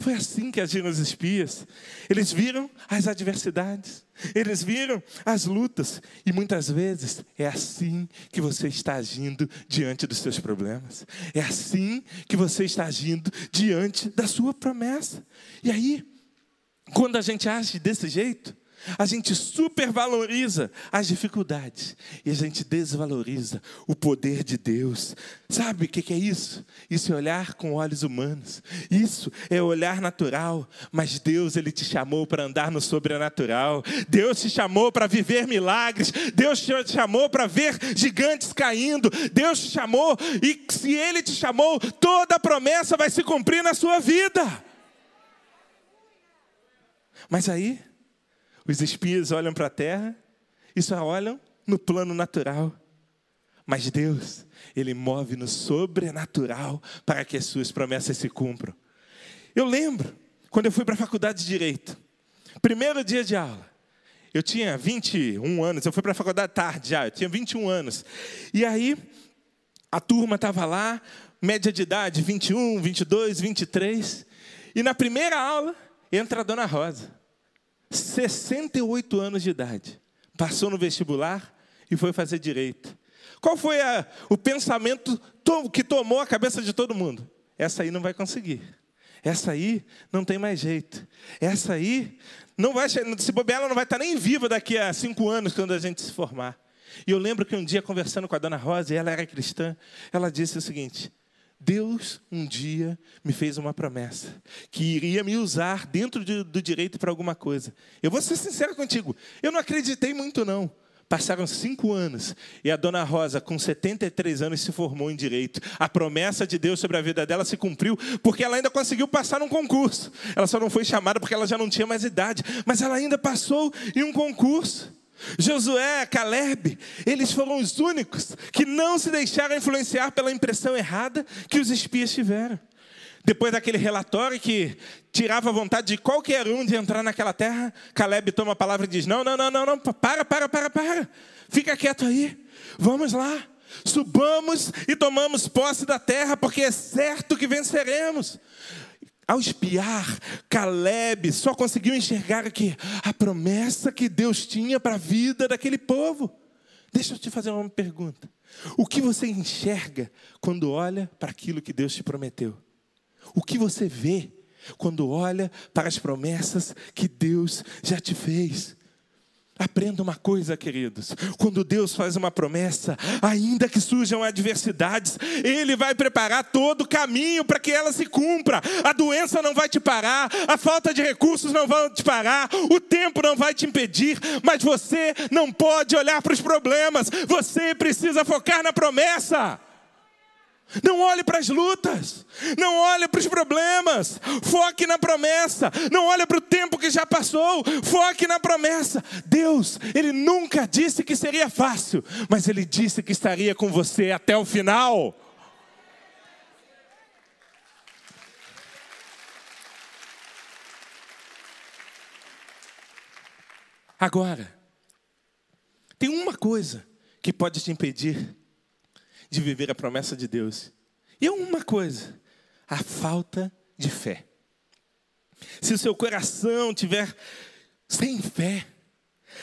Foi assim que agiram os espias. Eles viram as adversidades, eles viram as lutas, e muitas vezes é assim que você está agindo diante dos seus problemas. É assim que você está agindo diante da sua promessa. E aí, quando a gente age desse jeito, a gente supervaloriza as dificuldades e a gente desvaloriza o poder de Deus. Sabe o que é isso? Isso é olhar com olhos humanos. Isso é olhar natural. Mas Deus, Ele te chamou para andar no sobrenatural. Deus te chamou para viver milagres. Deus te chamou para ver gigantes caindo. Deus te chamou e se Ele te chamou, toda promessa vai se cumprir na sua vida. Mas aí, os espias olham para a terra e só olham no plano natural. Mas Deus, Ele move no sobrenatural para que as suas promessas se cumpram. Eu lembro, quando eu fui para a faculdade de Direito, primeiro dia de aula, eu tinha 21 anos, eu fui para a faculdade tarde já, eu tinha 21 anos. E aí, a turma estava lá, média de idade 21, 22, 23. E na primeira aula, entra a dona Rosa. 68 anos de idade. Passou no vestibular e foi fazer direito. Qual foi a, o pensamento que tomou a cabeça de todo mundo? Essa aí não vai conseguir. Essa aí não tem mais jeito. Essa aí não vai se bobear, ela não vai estar nem viva daqui a cinco anos quando a gente se formar. E eu lembro que um dia conversando com a dona Rosa, e ela era cristã, ela disse o seguinte: Deus um dia me fez uma promessa que iria me usar dentro de, do direito para alguma coisa. Eu vou ser sincero contigo, eu não acreditei muito não. Passaram cinco anos e a dona Rosa, com 73 anos, se formou em direito. A promessa de Deus sobre a vida dela se cumpriu porque ela ainda conseguiu passar num concurso. Ela só não foi chamada porque ela já não tinha mais idade, mas ela ainda passou em um concurso. Josué, Caleb, eles foram os únicos que não se deixaram influenciar pela impressão errada que os espias tiveram. Depois daquele relatório que tirava a vontade de qualquer um de entrar naquela terra, Caleb toma a palavra e diz: Não, não, não, não, não, para, para, para, para, fica quieto aí, vamos lá, subamos e tomamos posse da terra, porque é certo que venceremos. Ao espiar, Caleb só conseguiu enxergar aqui a promessa que Deus tinha para a vida daquele povo. Deixa eu te fazer uma pergunta. O que você enxerga quando olha para aquilo que Deus te prometeu? O que você vê quando olha para as promessas que Deus já te fez? Aprenda uma coisa, queridos: quando Deus faz uma promessa, ainda que surjam adversidades, Ele vai preparar todo o caminho para que ela se cumpra. A doença não vai te parar, a falta de recursos não vai te parar, o tempo não vai te impedir, mas você não pode olhar para os problemas, você precisa focar na promessa. Não olhe para as lutas, não olhe para os problemas, foque na promessa, não olhe para o tempo que já passou, foque na promessa. Deus, Ele nunca disse que seria fácil, mas Ele disse que estaria com você até o final. Agora, tem uma coisa que pode te impedir de viver a promessa de Deus. E é uma coisa: a falta de fé. Se o seu coração tiver sem fé,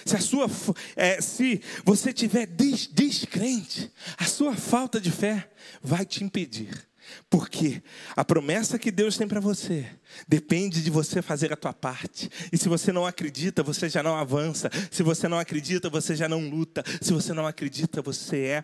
se a sua, é, se você tiver des, descrente, a sua falta de fé vai te impedir. Porque a promessa que Deus tem para você depende de você fazer a tua parte. E se você não acredita, você já não avança. Se você não acredita, você já não luta. Se você não acredita, você é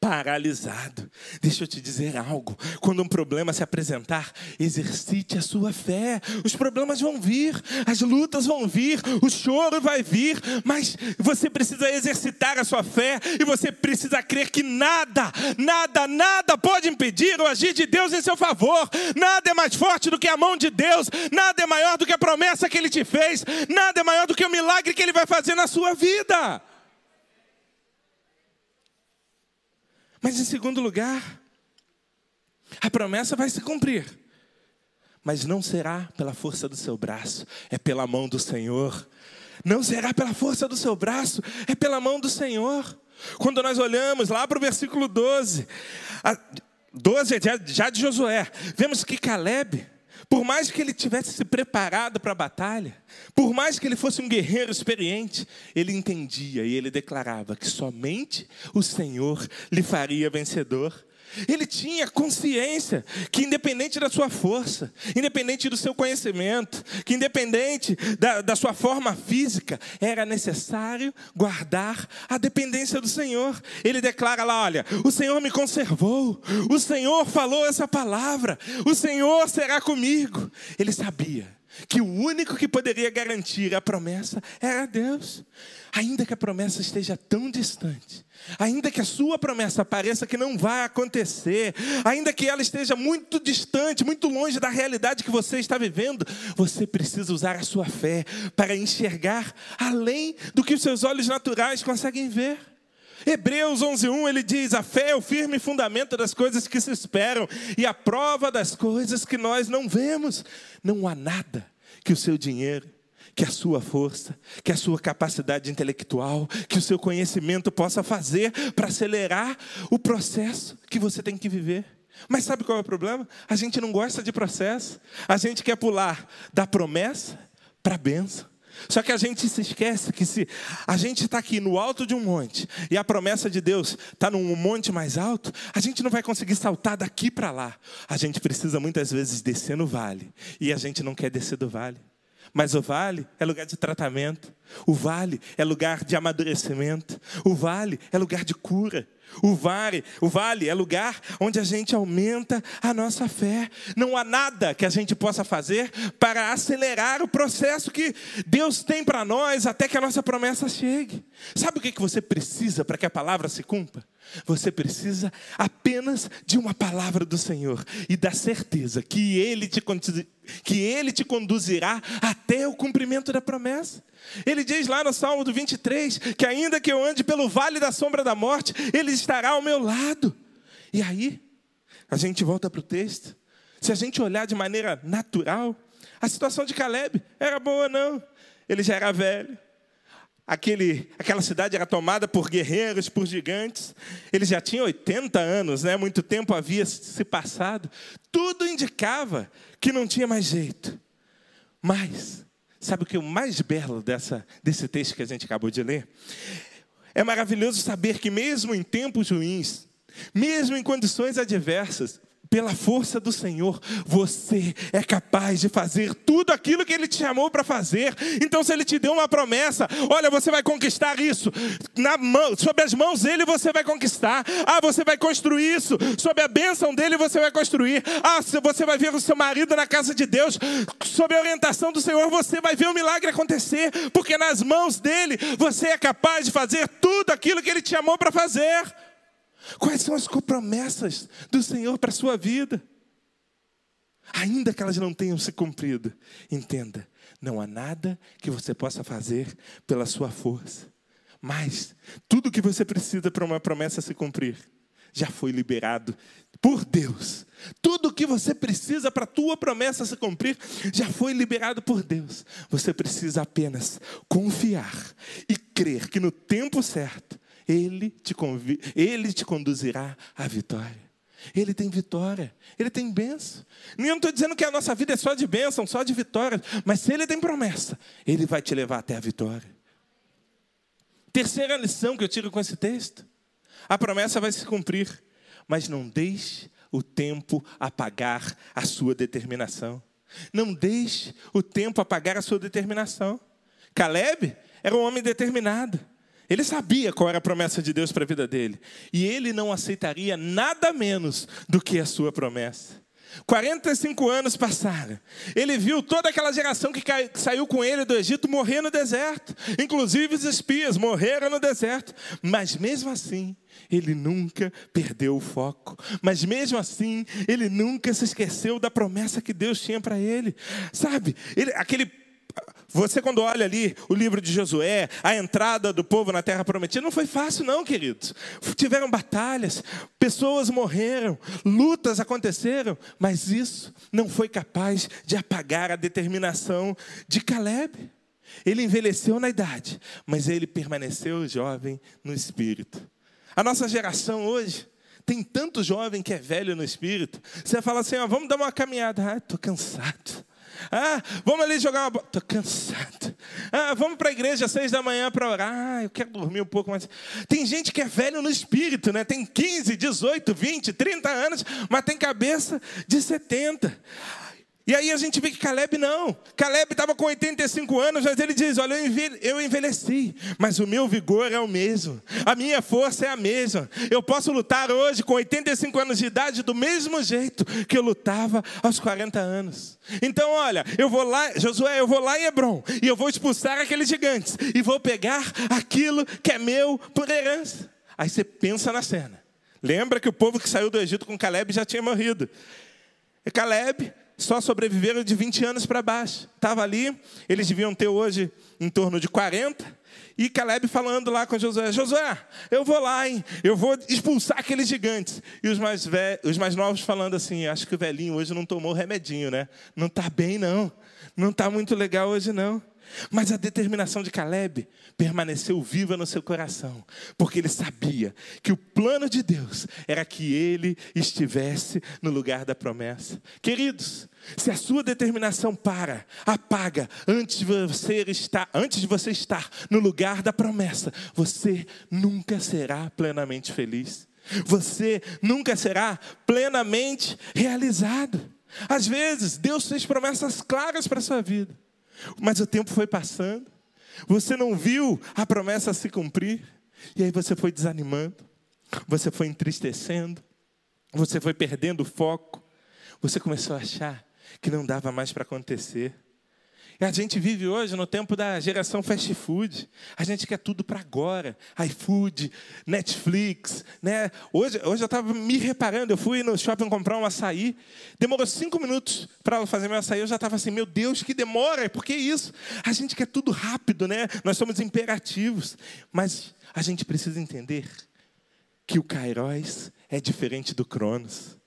paralisado. Deixa eu te dizer algo. Quando um problema se apresentar, exercite a sua fé. Os problemas vão vir, as lutas vão vir, o choro vai vir, mas você precisa exercitar a sua fé e você precisa crer que nada, nada, nada pode impedir o agir de Deus em seu favor. Nada é mais forte do que a mão de Deus, nada é maior do que a promessa que ele te fez, nada é maior do que o milagre que ele vai fazer na sua vida. Mas em segundo lugar, a promessa vai se cumprir. Mas não será pela força do seu braço, é pela mão do Senhor. Não será pela força do seu braço, é pela mão do Senhor. Quando nós olhamos lá para o versículo 12, 12 já de Josué, vemos que Caleb, por mais que ele tivesse se preparado para a batalha, por mais que ele fosse um guerreiro experiente, ele entendia e ele declarava que somente o Senhor lhe faria vencedor. Ele tinha consciência que, independente da sua força, independente do seu conhecimento, que, independente da, da, sua forma física, era necessário guardar a dependência do Senhor. Ele declara lá: Olha, o Senhor me conservou, o Senhor falou essa palavra, o Senhor será comigo. Ele sabia que o único que poderia garantir a promessa era Deus. Ainda que a promessa esteja tão distante, ainda que a sua promessa pareça que não vai acontecer, ainda que ela esteja muito distante, muito longe da realidade que você está vivendo, você precisa usar a sua fé para enxergar além do que os seus olhos naturais conseguem ver. Hebreus 11:1 ele diz: "A fé é o firme fundamento das coisas que se esperam e a prova das coisas que nós não vemos. Não há nada que o seu dinheiro, que a sua força, que a sua capacidade intelectual, que o seu conhecimento possa fazer para acelerar o processo que você tem que viver. Mas sabe qual é o problema? A gente não gosta de processo. A gente quer pular da promessa para a benção. Só que a gente se esquece que se a gente está aqui no alto de um monte e a promessa de Deus está num monte mais alto, a gente não vai conseguir saltar daqui para lá. A gente precisa muitas vezes descer no vale e a gente não quer descer do vale. Mas o vale é lugar de tratamento, o vale é lugar de amadurecimento, o vale é lugar de cura. O vale, o vale é lugar onde a gente aumenta a nossa fé. Não há nada que a gente possa fazer para acelerar o processo que Deus tem para nós até que a nossa promessa chegue. Sabe o que você precisa para que a palavra se cumpra? Você precisa apenas de uma palavra do Senhor e da certeza que Ele te, que Ele te conduzirá até o cumprimento da promessa. Ele diz lá no Salmo do 23 que ainda que eu ande pelo vale da sombra da morte, Ele estará ao meu lado. E aí, a gente volta para o texto. Se a gente olhar de maneira natural, a situação de Caleb era boa, não. Ele já era velho. Aquele, aquela cidade era tomada por guerreiros, por gigantes. Ele já tinha 80 anos, né? muito tempo havia se passado. Tudo indicava que não tinha mais jeito. Mas Sabe o que é o mais belo dessa, desse texto que a gente acabou de ler? É maravilhoso saber que, mesmo em tempos ruins, mesmo em condições adversas, Pela força do Senhor, você é capaz de fazer tudo aquilo que Ele te chamou para fazer. Então, se Ele te deu uma promessa, olha, você vai conquistar isso. Na mão, sob as mãos dele, você vai conquistar. Ah, você vai construir isso. Sob a bênção dele, você vai construir. Ah, você vai ver o seu marido na casa de Deus. Sob a orientação do Senhor, você vai ver o milagre acontecer. Porque nas mãos dele, você é capaz de fazer tudo aquilo que Ele te chamou para fazer. Quais são as promessas do Senhor para a sua vida? Ainda que elas não tenham se cumprido, entenda, não há nada que você possa fazer pela sua força. Mas tudo que você precisa para uma promessa se cumprir já foi liberado por Deus. Tudo que você precisa para a tua promessa se cumprir já foi liberado por Deus. Você precisa apenas confiar e crer que no tempo certo ele te. Ele te conduzirá à vitória. Ele tem vitória, Ele tem bênção. Eu não estou dizendo que a nossa vida é só de bênção, só de vitória, mas se Ele tem promessa, Ele vai te levar até a vitória. Terceira lição que eu tiro com esse texto: a promessa vai se cumprir, mas não deixe o tempo apagar a sua determinação. Não deixe o tempo apagar a sua determinação. Caleb era um homem determinado. Ele sabia qual era a promessa de Deus para a vida dele. E ele não aceitaria nada menos do que a sua promessa. 45 anos passaram. Ele viu toda aquela geração que, saiu com ele do Egito morrer no deserto. Inclusive os espias morreram no deserto. Mas mesmo assim, ele nunca perdeu o foco. Mas mesmo assim, ele nunca se esqueceu da promessa que Deus tinha para ele. Sabe, ele, aquele você, quando olha ali o livro de Josué, a entrada do povo na terra prometida, não foi fácil, não, queridos. Tiveram batalhas, pessoas morreram, lutas aconteceram, mas isso não foi capaz de apagar a determinação de Caleb. Ele envelheceu na idade, mas ele permaneceu jovem no espírito. A nossa geração hoje tem tanto jovem que é velho no espírito. Você fala assim: ó, vamos dar uma caminhada. Ah, estou cansado. Ah, vamos ali jogar uma bola. Estou cansado. Ah, vamos para a igreja às seis da manhã para orar. Ah, eu quero dormir um pouco mais. Tem gente que é velho no espírito, né? Tem 15, 18, 20, 30 anos, mas tem cabeça de 70. E aí a gente vê que Caleb não. Caleb estava com 85 anos, mas ele diz: Olha, eu envelheci, mas o meu vigor é o mesmo, a minha força é a mesma. Eu posso lutar hoje com 85 anos de idade do mesmo jeito que eu lutava aos 40 anos. Então, olha, eu vou lá, Josué, eu vou lá em Hebron e eu vou expulsar aqueles gigantes e vou pegar aquilo que é meu por herança. Aí você pensa na cena. Lembra que o povo que saiu do Egito com Caleb já tinha morrido. E Caleb só sobreviveram de 20 anos para baixo. Estava ali, eles deviam ter hoje em torno de 40. E Caleb falando lá com Josué: Josué, eu vou lá, hein? Eu vou expulsar aqueles gigantes. E os mais, ve... os mais novos falando assim: Acho que o velhinho hoje não tomou remedinho, né? Não está bem, não. Não está muito legal hoje, não. Mas a determinação de Caleb permaneceu viva no seu coração, porque ele sabia que o plano de Deus era que ele estivesse no lugar da promessa. Queridos, se a sua determinação para, apaga antes de você estar, antes de você estar no lugar da promessa, você nunca será plenamente feliz. Você nunca será plenamente realizado. Às vezes, Deus fez promessas claras para a sua vida. Mas o tempo foi passando, você não viu a promessa se cumprir, e aí você foi desanimando, você foi entristecendo, você foi perdendo o foco, você começou a achar que não dava mais para acontecer. E a gente vive hoje no tempo da geração fast food. A gente quer tudo para agora. iFood, Netflix. Né? Hoje, hoje eu estava me reparando. Eu fui no shopping comprar um açaí. Demorou cinco minutos para fazer meu açaí. Eu já estava assim, meu Deus, que demora. Por que isso? A gente quer tudo rápido, né? Nós somos imperativos. Mas a gente precisa entender que o Kairos é diferente do Cronos.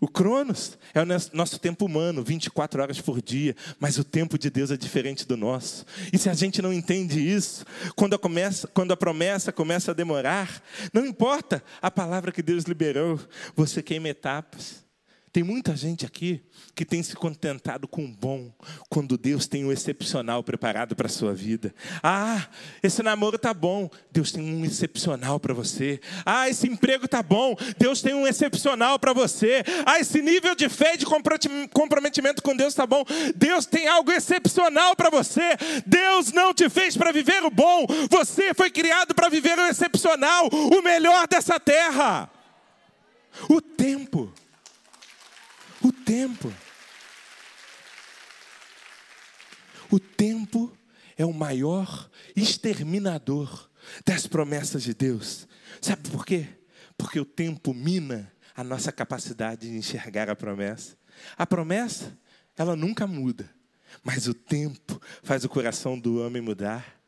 O Cronos é o nosso tempo humano, 24 horas por dia, mas o tempo de Deus é diferente do nosso. E se a gente não entende isso, quando a, começa, quando a promessa começa a demorar, não importa a palavra que Deus liberou, você queima etapas. Tem muita gente aqui que tem se contentado com o bom, quando Deus tem um excepcional preparado para a sua vida. Ah, esse namoro tá bom, Deus tem um excepcional para você. Ah, esse emprego tá bom, Deus tem um excepcional para você. Ah, esse nível de fé e de comprometimento com Deus tá bom, Deus tem algo excepcional para você. Deus não te fez para viver o bom, você foi criado para viver o excepcional, o melhor dessa terra. O tempo o tempo. O tempo é o maior exterminador das promessas de Deus. Sabe por quê? Porque o tempo mina a nossa capacidade de enxergar a promessa. A promessa, ela nunca muda, mas o tempo faz o coração do homem mudar.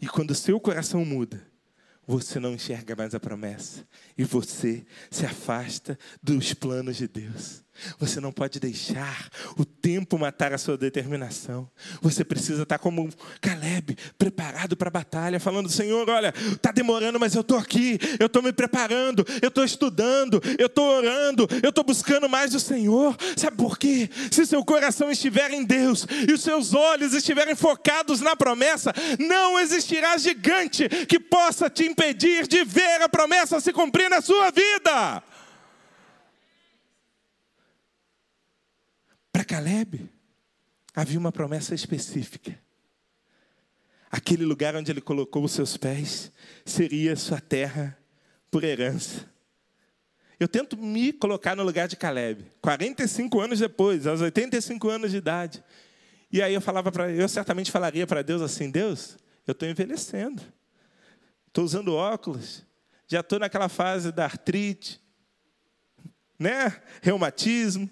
E quando o seu coração muda, você não enxerga mais a promessa e você se afasta dos planos de Deus. Você não pode deixar o tempo matar a sua determinação. Você precisa estar como Caleb, preparado para a batalha, falando: Senhor, olha, está demorando, mas eu estou aqui, eu estou me preparando, eu estou estudando, eu estou orando, eu estou buscando mais o Senhor. Sabe por quê? Se seu coração estiver em Deus e os seus olhos estiverem focados na promessa, não existirá gigante que possa te impedir de ver a promessa se cumprir na sua vida. Para Caleb, havia uma promessa específica. Aquele lugar onde ele colocou os seus pés seria sua terra por herança. Eu tento me colocar no lugar de Caleb, 45 anos depois, aos 85 anos de idade. E aí eu falava para eu certamente falaria para Deus assim: Deus, eu estou envelhecendo, estou usando óculos, já estou naquela fase da artrite, né? Reumatismo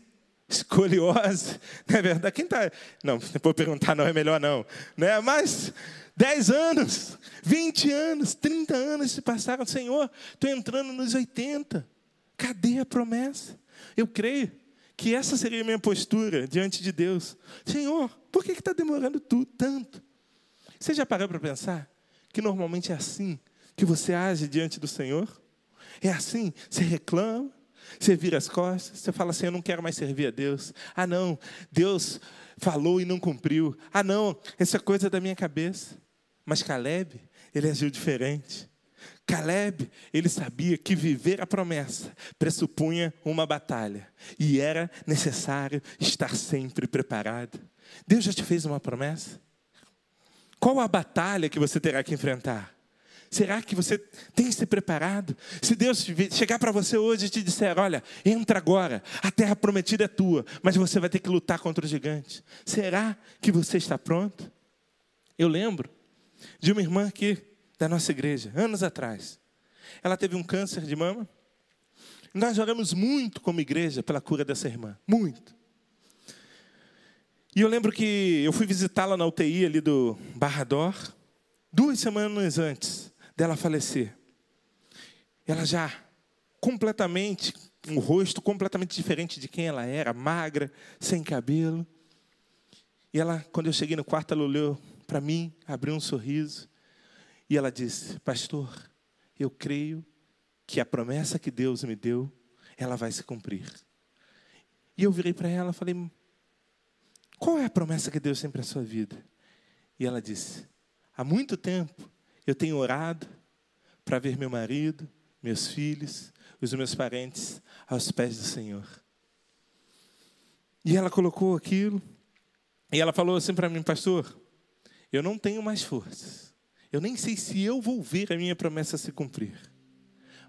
escoliose, não é verdade? Quem está. Não, vou perguntar, não é melhor não. Né? Mas 10 anos, 20 anos, 30 anos se passaram, Senhor, estou entrando nos 80. Cadê a promessa? Eu creio que essa seria a minha postura diante de Deus. Senhor, por que está demorando tudo tanto? Você já parou para pensar que normalmente é assim que você age diante do Senhor? É assim, você reclama, você vira as costas, você fala assim: Eu não quero mais servir a Deus. Ah, não, Deus falou e não cumpriu. Ah, não, essa é coisa da minha cabeça. Mas Caleb, ele agiu diferente. Caleb, ele sabia que viver a promessa pressupunha uma batalha e era necessário estar sempre preparado. Deus já te fez uma promessa? Qual a batalha que você terá que enfrentar? Será que você tem se preparado? Se Deus chegar para você hoje e te disser: Olha, entra agora, a terra prometida é tua, mas você vai ter que lutar contra o gigante. Será que você está pronto? Eu lembro de uma irmã aqui da nossa igreja, anos atrás. Ela teve um câncer de mama. Nós oramos muito como igreja pela cura dessa irmã, muito. E eu lembro que eu fui visitá-la na UTI ali do Barrador, duas semanas antes dela falecer. Ela já completamente, um rosto completamente diferente de quem ela era, magra, sem cabelo. E ela, quando eu cheguei no quarto, ela olhou para mim, abriu um sorriso e ela disse: Pastor, eu creio que a promessa que Deus me deu, ela vai se cumprir. E eu virei para ela e falei: Qual é a promessa que Deus tem para a sua vida? E ela disse: Há muito tempo eu tenho orado para ver meu marido, meus filhos, os meus parentes aos pés do Senhor. E ela colocou aquilo, e ela falou assim para mim, pastor, eu não tenho mais forças. Eu nem sei se eu vou ver a minha promessa se cumprir.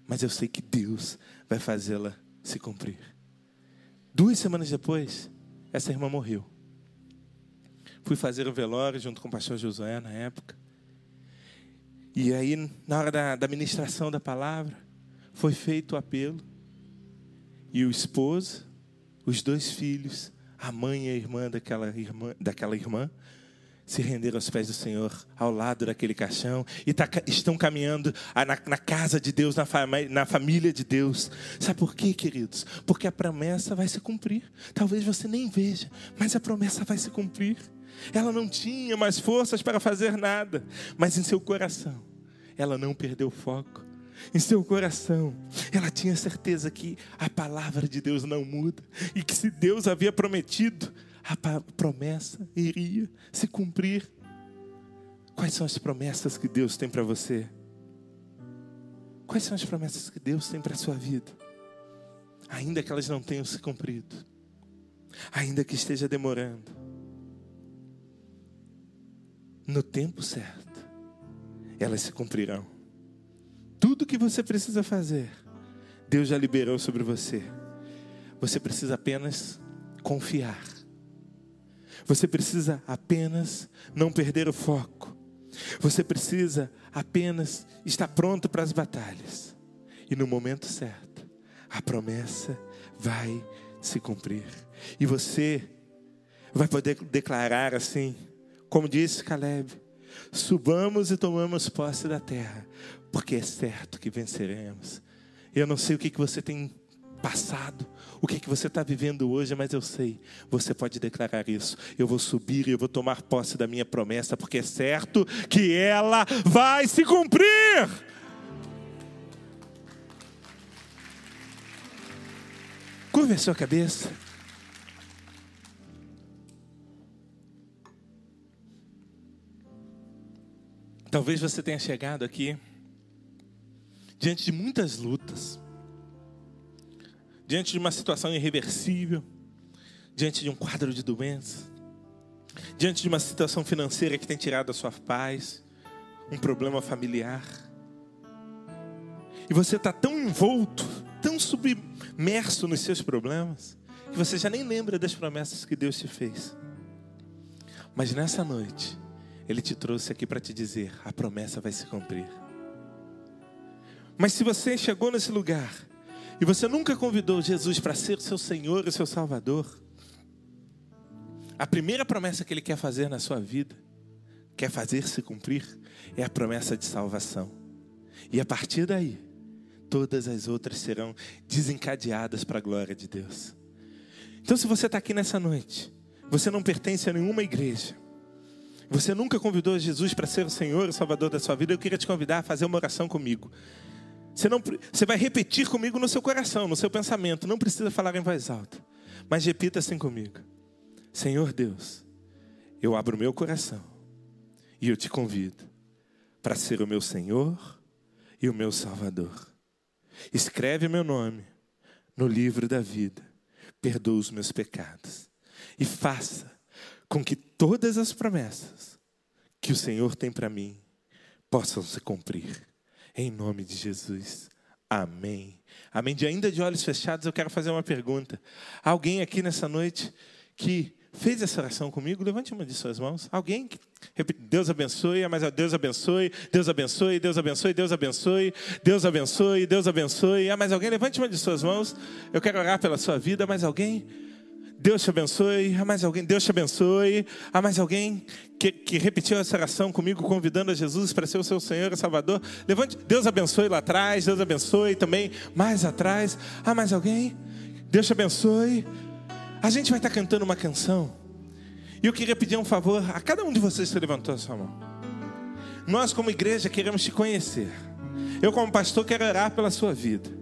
Mas eu sei que Deus vai fazê-la se cumprir. Duas semanas depois, essa irmã morreu. Fui fazer o velório junto com o pastor Josué na época. E aí, na hora da, da ministração da palavra, foi feito o apelo. E o esposo, os dois filhos, a mãe e a irmã daquela irmã, daquela irmã se renderam aos pés do Senhor, ao lado daquele caixão, e tá, estão caminhando na, na, casa de Deus, na, na família de Deus. Sabe por quê, queridos? Porque a promessa vai se cumprir. Talvez você nem veja, mas a promessa vai se cumprir. Ela não tinha mais forças para fazer nada, mas em seu coração ela não perdeu o foco. em seu coração. Ela tinha certeza que a palavra de Deus não muda e que se Deus havia prometido, a promessa iria se cumprir. Quais são as promessas que Deus tem para você? Quais são as promessas que Deus tem para a sua vida? Ainda que elas não tenham se cumprido, ainda que esteja demorando, no tempo certo, elas se cumprirão. Tudo que você precisa fazer, Deus já liberou sobre você. Você precisa apenas confiar. Você precisa apenas não perder o foco. Você precisa apenas estar pronto para as batalhas. E no momento certo, a promessa vai se cumprir. E você vai poder declarar assim, como disse Caleb: subamos e tomamos posse da terra, porque é certo que venceremos. Eu não sei o que, que você tem passado, o que, que você está vivendo hoje, mas eu sei, você pode declarar isso. Eu vou subir e eu vou tomar posse da minha promessa, porque é certo que ela vai se cumprir. Curva a sua cabeça. Talvez você tenha chegado aqui diante de muitas lutas, diante de uma situação irreversível, diante de um quadro de doença, diante de uma situação financeira que tem tirado a sua paz, um problema familiar. E você está tão envolto, tão submerso nos seus problemas, que você já nem lembra das promessas que Deus te fez. Mas nessa noite, Ele te trouxe aqui para te dizer: a promessa vai se cumprir. Mas se você chegou nesse lugar e você nunca convidou Jesus para ser seu Senhor e seu Salvador, a primeira promessa que Ele quer fazer na sua vida, quer fazer se cumprir, é a promessa de salvação. E a partir daí, todas as outras serão desencadeadas para a glória de Deus. Então, se você está aqui nessa noite, você não pertence a nenhuma igreja, você nunca convidou Jesus para ser o Senhor e Salvador da sua vida, eu queria te convidar a fazer uma oração comigo. Você, não, você vai repetir comigo no seu coração, no seu pensamento. Não precisa falar em voz alta. Mas repita assim comigo: Senhor Deus, eu abro o meu coração e eu te convido para ser o meu Senhor e o meu Salvador. Escreve meu nome no livro da vida, perdoa os meus pecados e faça com que todas as promessas que o Senhor tem para mim possam se cumprir. Em nome de Jesus. Amém. Amém. De ainda de olhos fechados, eu quero fazer uma pergunta. Alguém aqui nessa noite que fez essa oração comigo? Levante uma de suas mãos. Alguém? Deus abençoe, mas Deus abençoe, Deus abençoe, Deus abençoe, Deus abençoe, Deus abençoe, Deus abençoe. Ah, mais alguém? Levante uma de suas mãos. Eu quero orar pela sua vida. Mais alguém? Deus te abençoe. Há mais alguém? Deus te abençoe. Há mais alguém que, que repetiu essa oração comigo, convidando a Jesus para ser o seu Senhor e Salvador? Levante. Deus abençoe lá atrás. Deus abençoe também mais atrás. Há mais alguém? Deus te abençoe. A gente vai estar cantando uma canção. E eu queria pedir um favor a cada um de vocês que levantou a sua mão. Nós, como igreja, queremos te conhecer. Eu, como pastor, quero orar pela sua vida.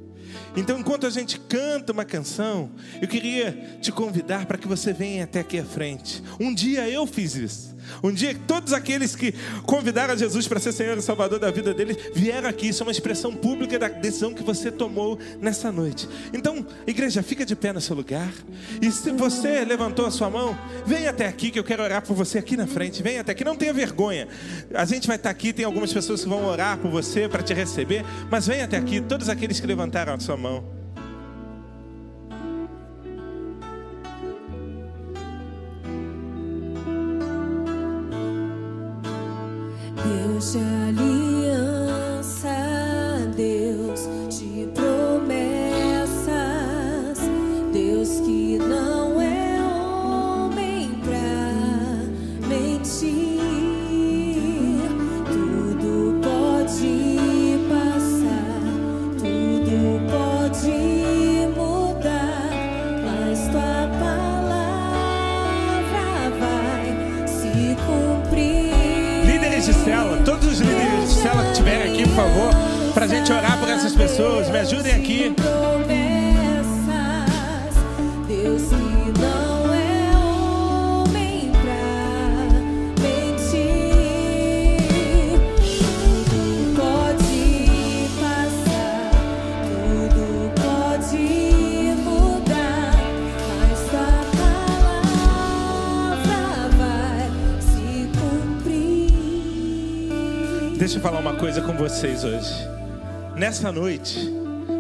Então, enquanto a gente canta uma canção, eu queria te convidar para que você venha até aqui à frente. Um dia eu fiz isso. Um dia todos aqueles que convidaram Jesus para ser Senhor e Salvador da vida deles vieram aqui. Isso é uma expressão pública da decisão que você tomou nessa noite. Então, igreja, fica de pé no seu lugar. E se você levantou a sua mão, vem até aqui que eu quero orar por você aqui na frente. Vem até aqui, não tenha vergonha. A gente vai estar aqui, tem algumas pessoas que vão orar por você para te receber, mas vem até aqui, todos aqueles que levantaram a sua mão. Deus célula, todos os líderes de célula que estiverem aqui, por favor, Pra gente orar por essas pessoas. Me ajudem aqui. Deus Deixa eu falar uma coisa com vocês hoje. Nessa noite,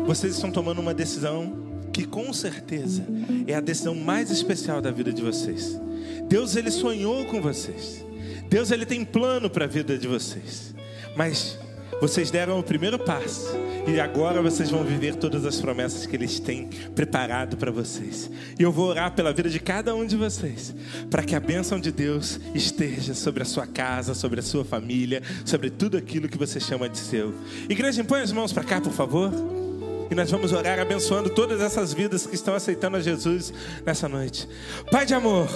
vocês estão tomando uma decisão que com certeza é a decisão mais especial da vida de vocês. Deus ele sonhou com vocês. Deus ele tem plano para a vida de vocês. Mas vocês deram o primeiro passo e agora vocês vão viver todas as promessas que eles têm preparado para vocês. E eu vou orar pela vida de cada um de vocês, para que a bênção de Deus esteja sobre a sua casa, sobre a sua família, sobre tudo aquilo que você chama de seu. Igreja, põe as mãos para cá, por favor. E nós vamos orar abençoando todas essas vidas que estão aceitando a Jesus nessa noite. Pai de amor,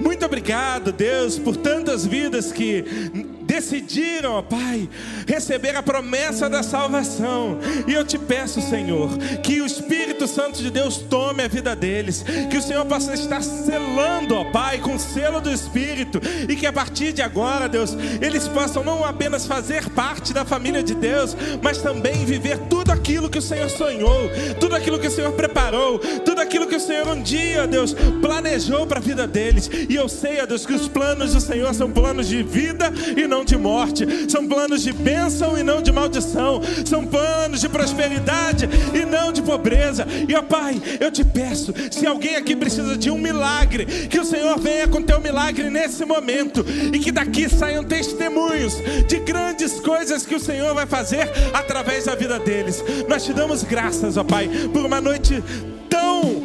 muito obrigado, Deus, por tantas vidas que decidiram, ó Pai, receber a promessa da salvação. E eu te peço, Senhor, que o Espírito Santo de Deus tome a vida deles, que o Senhor possa estar selando, ó Pai, com o selo do Espírito, e que a partir de agora, Deus, eles possam não apenas fazer parte da família de Deus, mas também viver tudo aquilo que o Senhor sonhou, tudo aquilo que o Senhor preparou, tudo aquilo que o Senhor um dia, Deus, planejou para a vida deles. E eu sei, ó Deus, que os planos do Senhor são planos de vida e não de morte, são planos de bênção e não de maldição, são planos de prosperidade e não de pobreza. E ó Pai, eu te peço, se alguém aqui precisa de um milagre, que o Senhor venha com teu milagre nesse momento e que daqui saiam testemunhos de grandes coisas que o Senhor vai fazer através da vida deles. Nós te damos graças, ó Pai, por uma noite tão,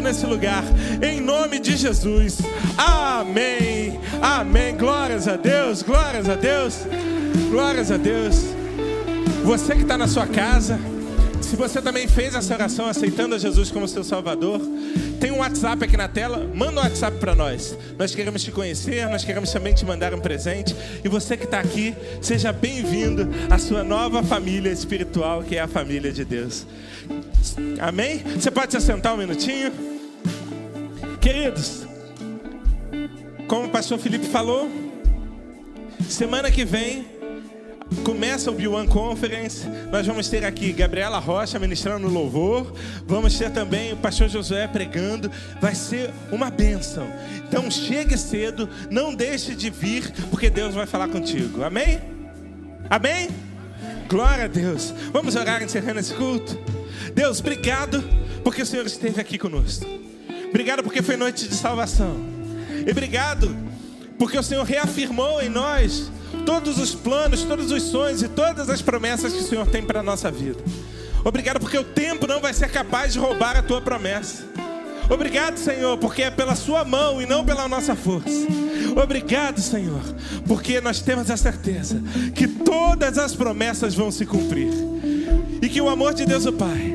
Espírito nesse lugar, em nome de Jesus. Amém. Amém. Glórias a Deus, glórias a Deus, glórias a Deus. Você que está na sua casa, se você também fez essa oração aceitando a Jesus como seu Salvador, tem um WhatsApp aqui na tela, manda um WhatsApp para nós. Nós queremos te conhecer, nós queremos também te mandar um presente. E você que está aqui, seja bem-vindo à sua nova família espiritual, que é a família de Deus. Amém? Você pode se assentar um minutinho? Queridos, como o pastor Felipe falou, semana que vem começa o B1 Conference. Nós vamos ter aqui Gabriela Rocha ministrando louvor. Vamos ter também o pastor Josué pregando. Vai ser uma bênção. Então chegue cedo, não deixe de vir, porque Deus vai falar contigo. Amém? Amém? Glória a Deus. Vamos orar encerrando esse culto. Deus, obrigado porque o Senhor esteve aqui conosco. Obrigado porque foi noite de salvação. E obrigado porque o Senhor reafirmou em nós todos os planos, todos os sonhos e todas as promessas que o Senhor tem para a nossa vida. Obrigado porque o tempo não vai ser capaz de roubar a tua promessa. Obrigado, Senhor, porque é pela Sua mão e não pela nossa força. Obrigado, Senhor, porque nós temos a certeza que todas as promessas vão se cumprir e que o amor de Deus, o Pai,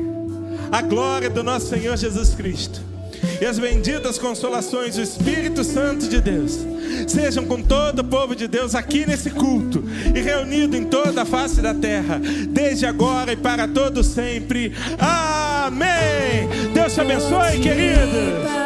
a glória do nosso Senhor Jesus Cristo e as benditas consolações do Espírito Santo de Deus sejam com todo o povo de Deus aqui nesse culto e reunido em toda a face da terra, desde agora e para todo sempre. Amém. Deus te abençoe, querido.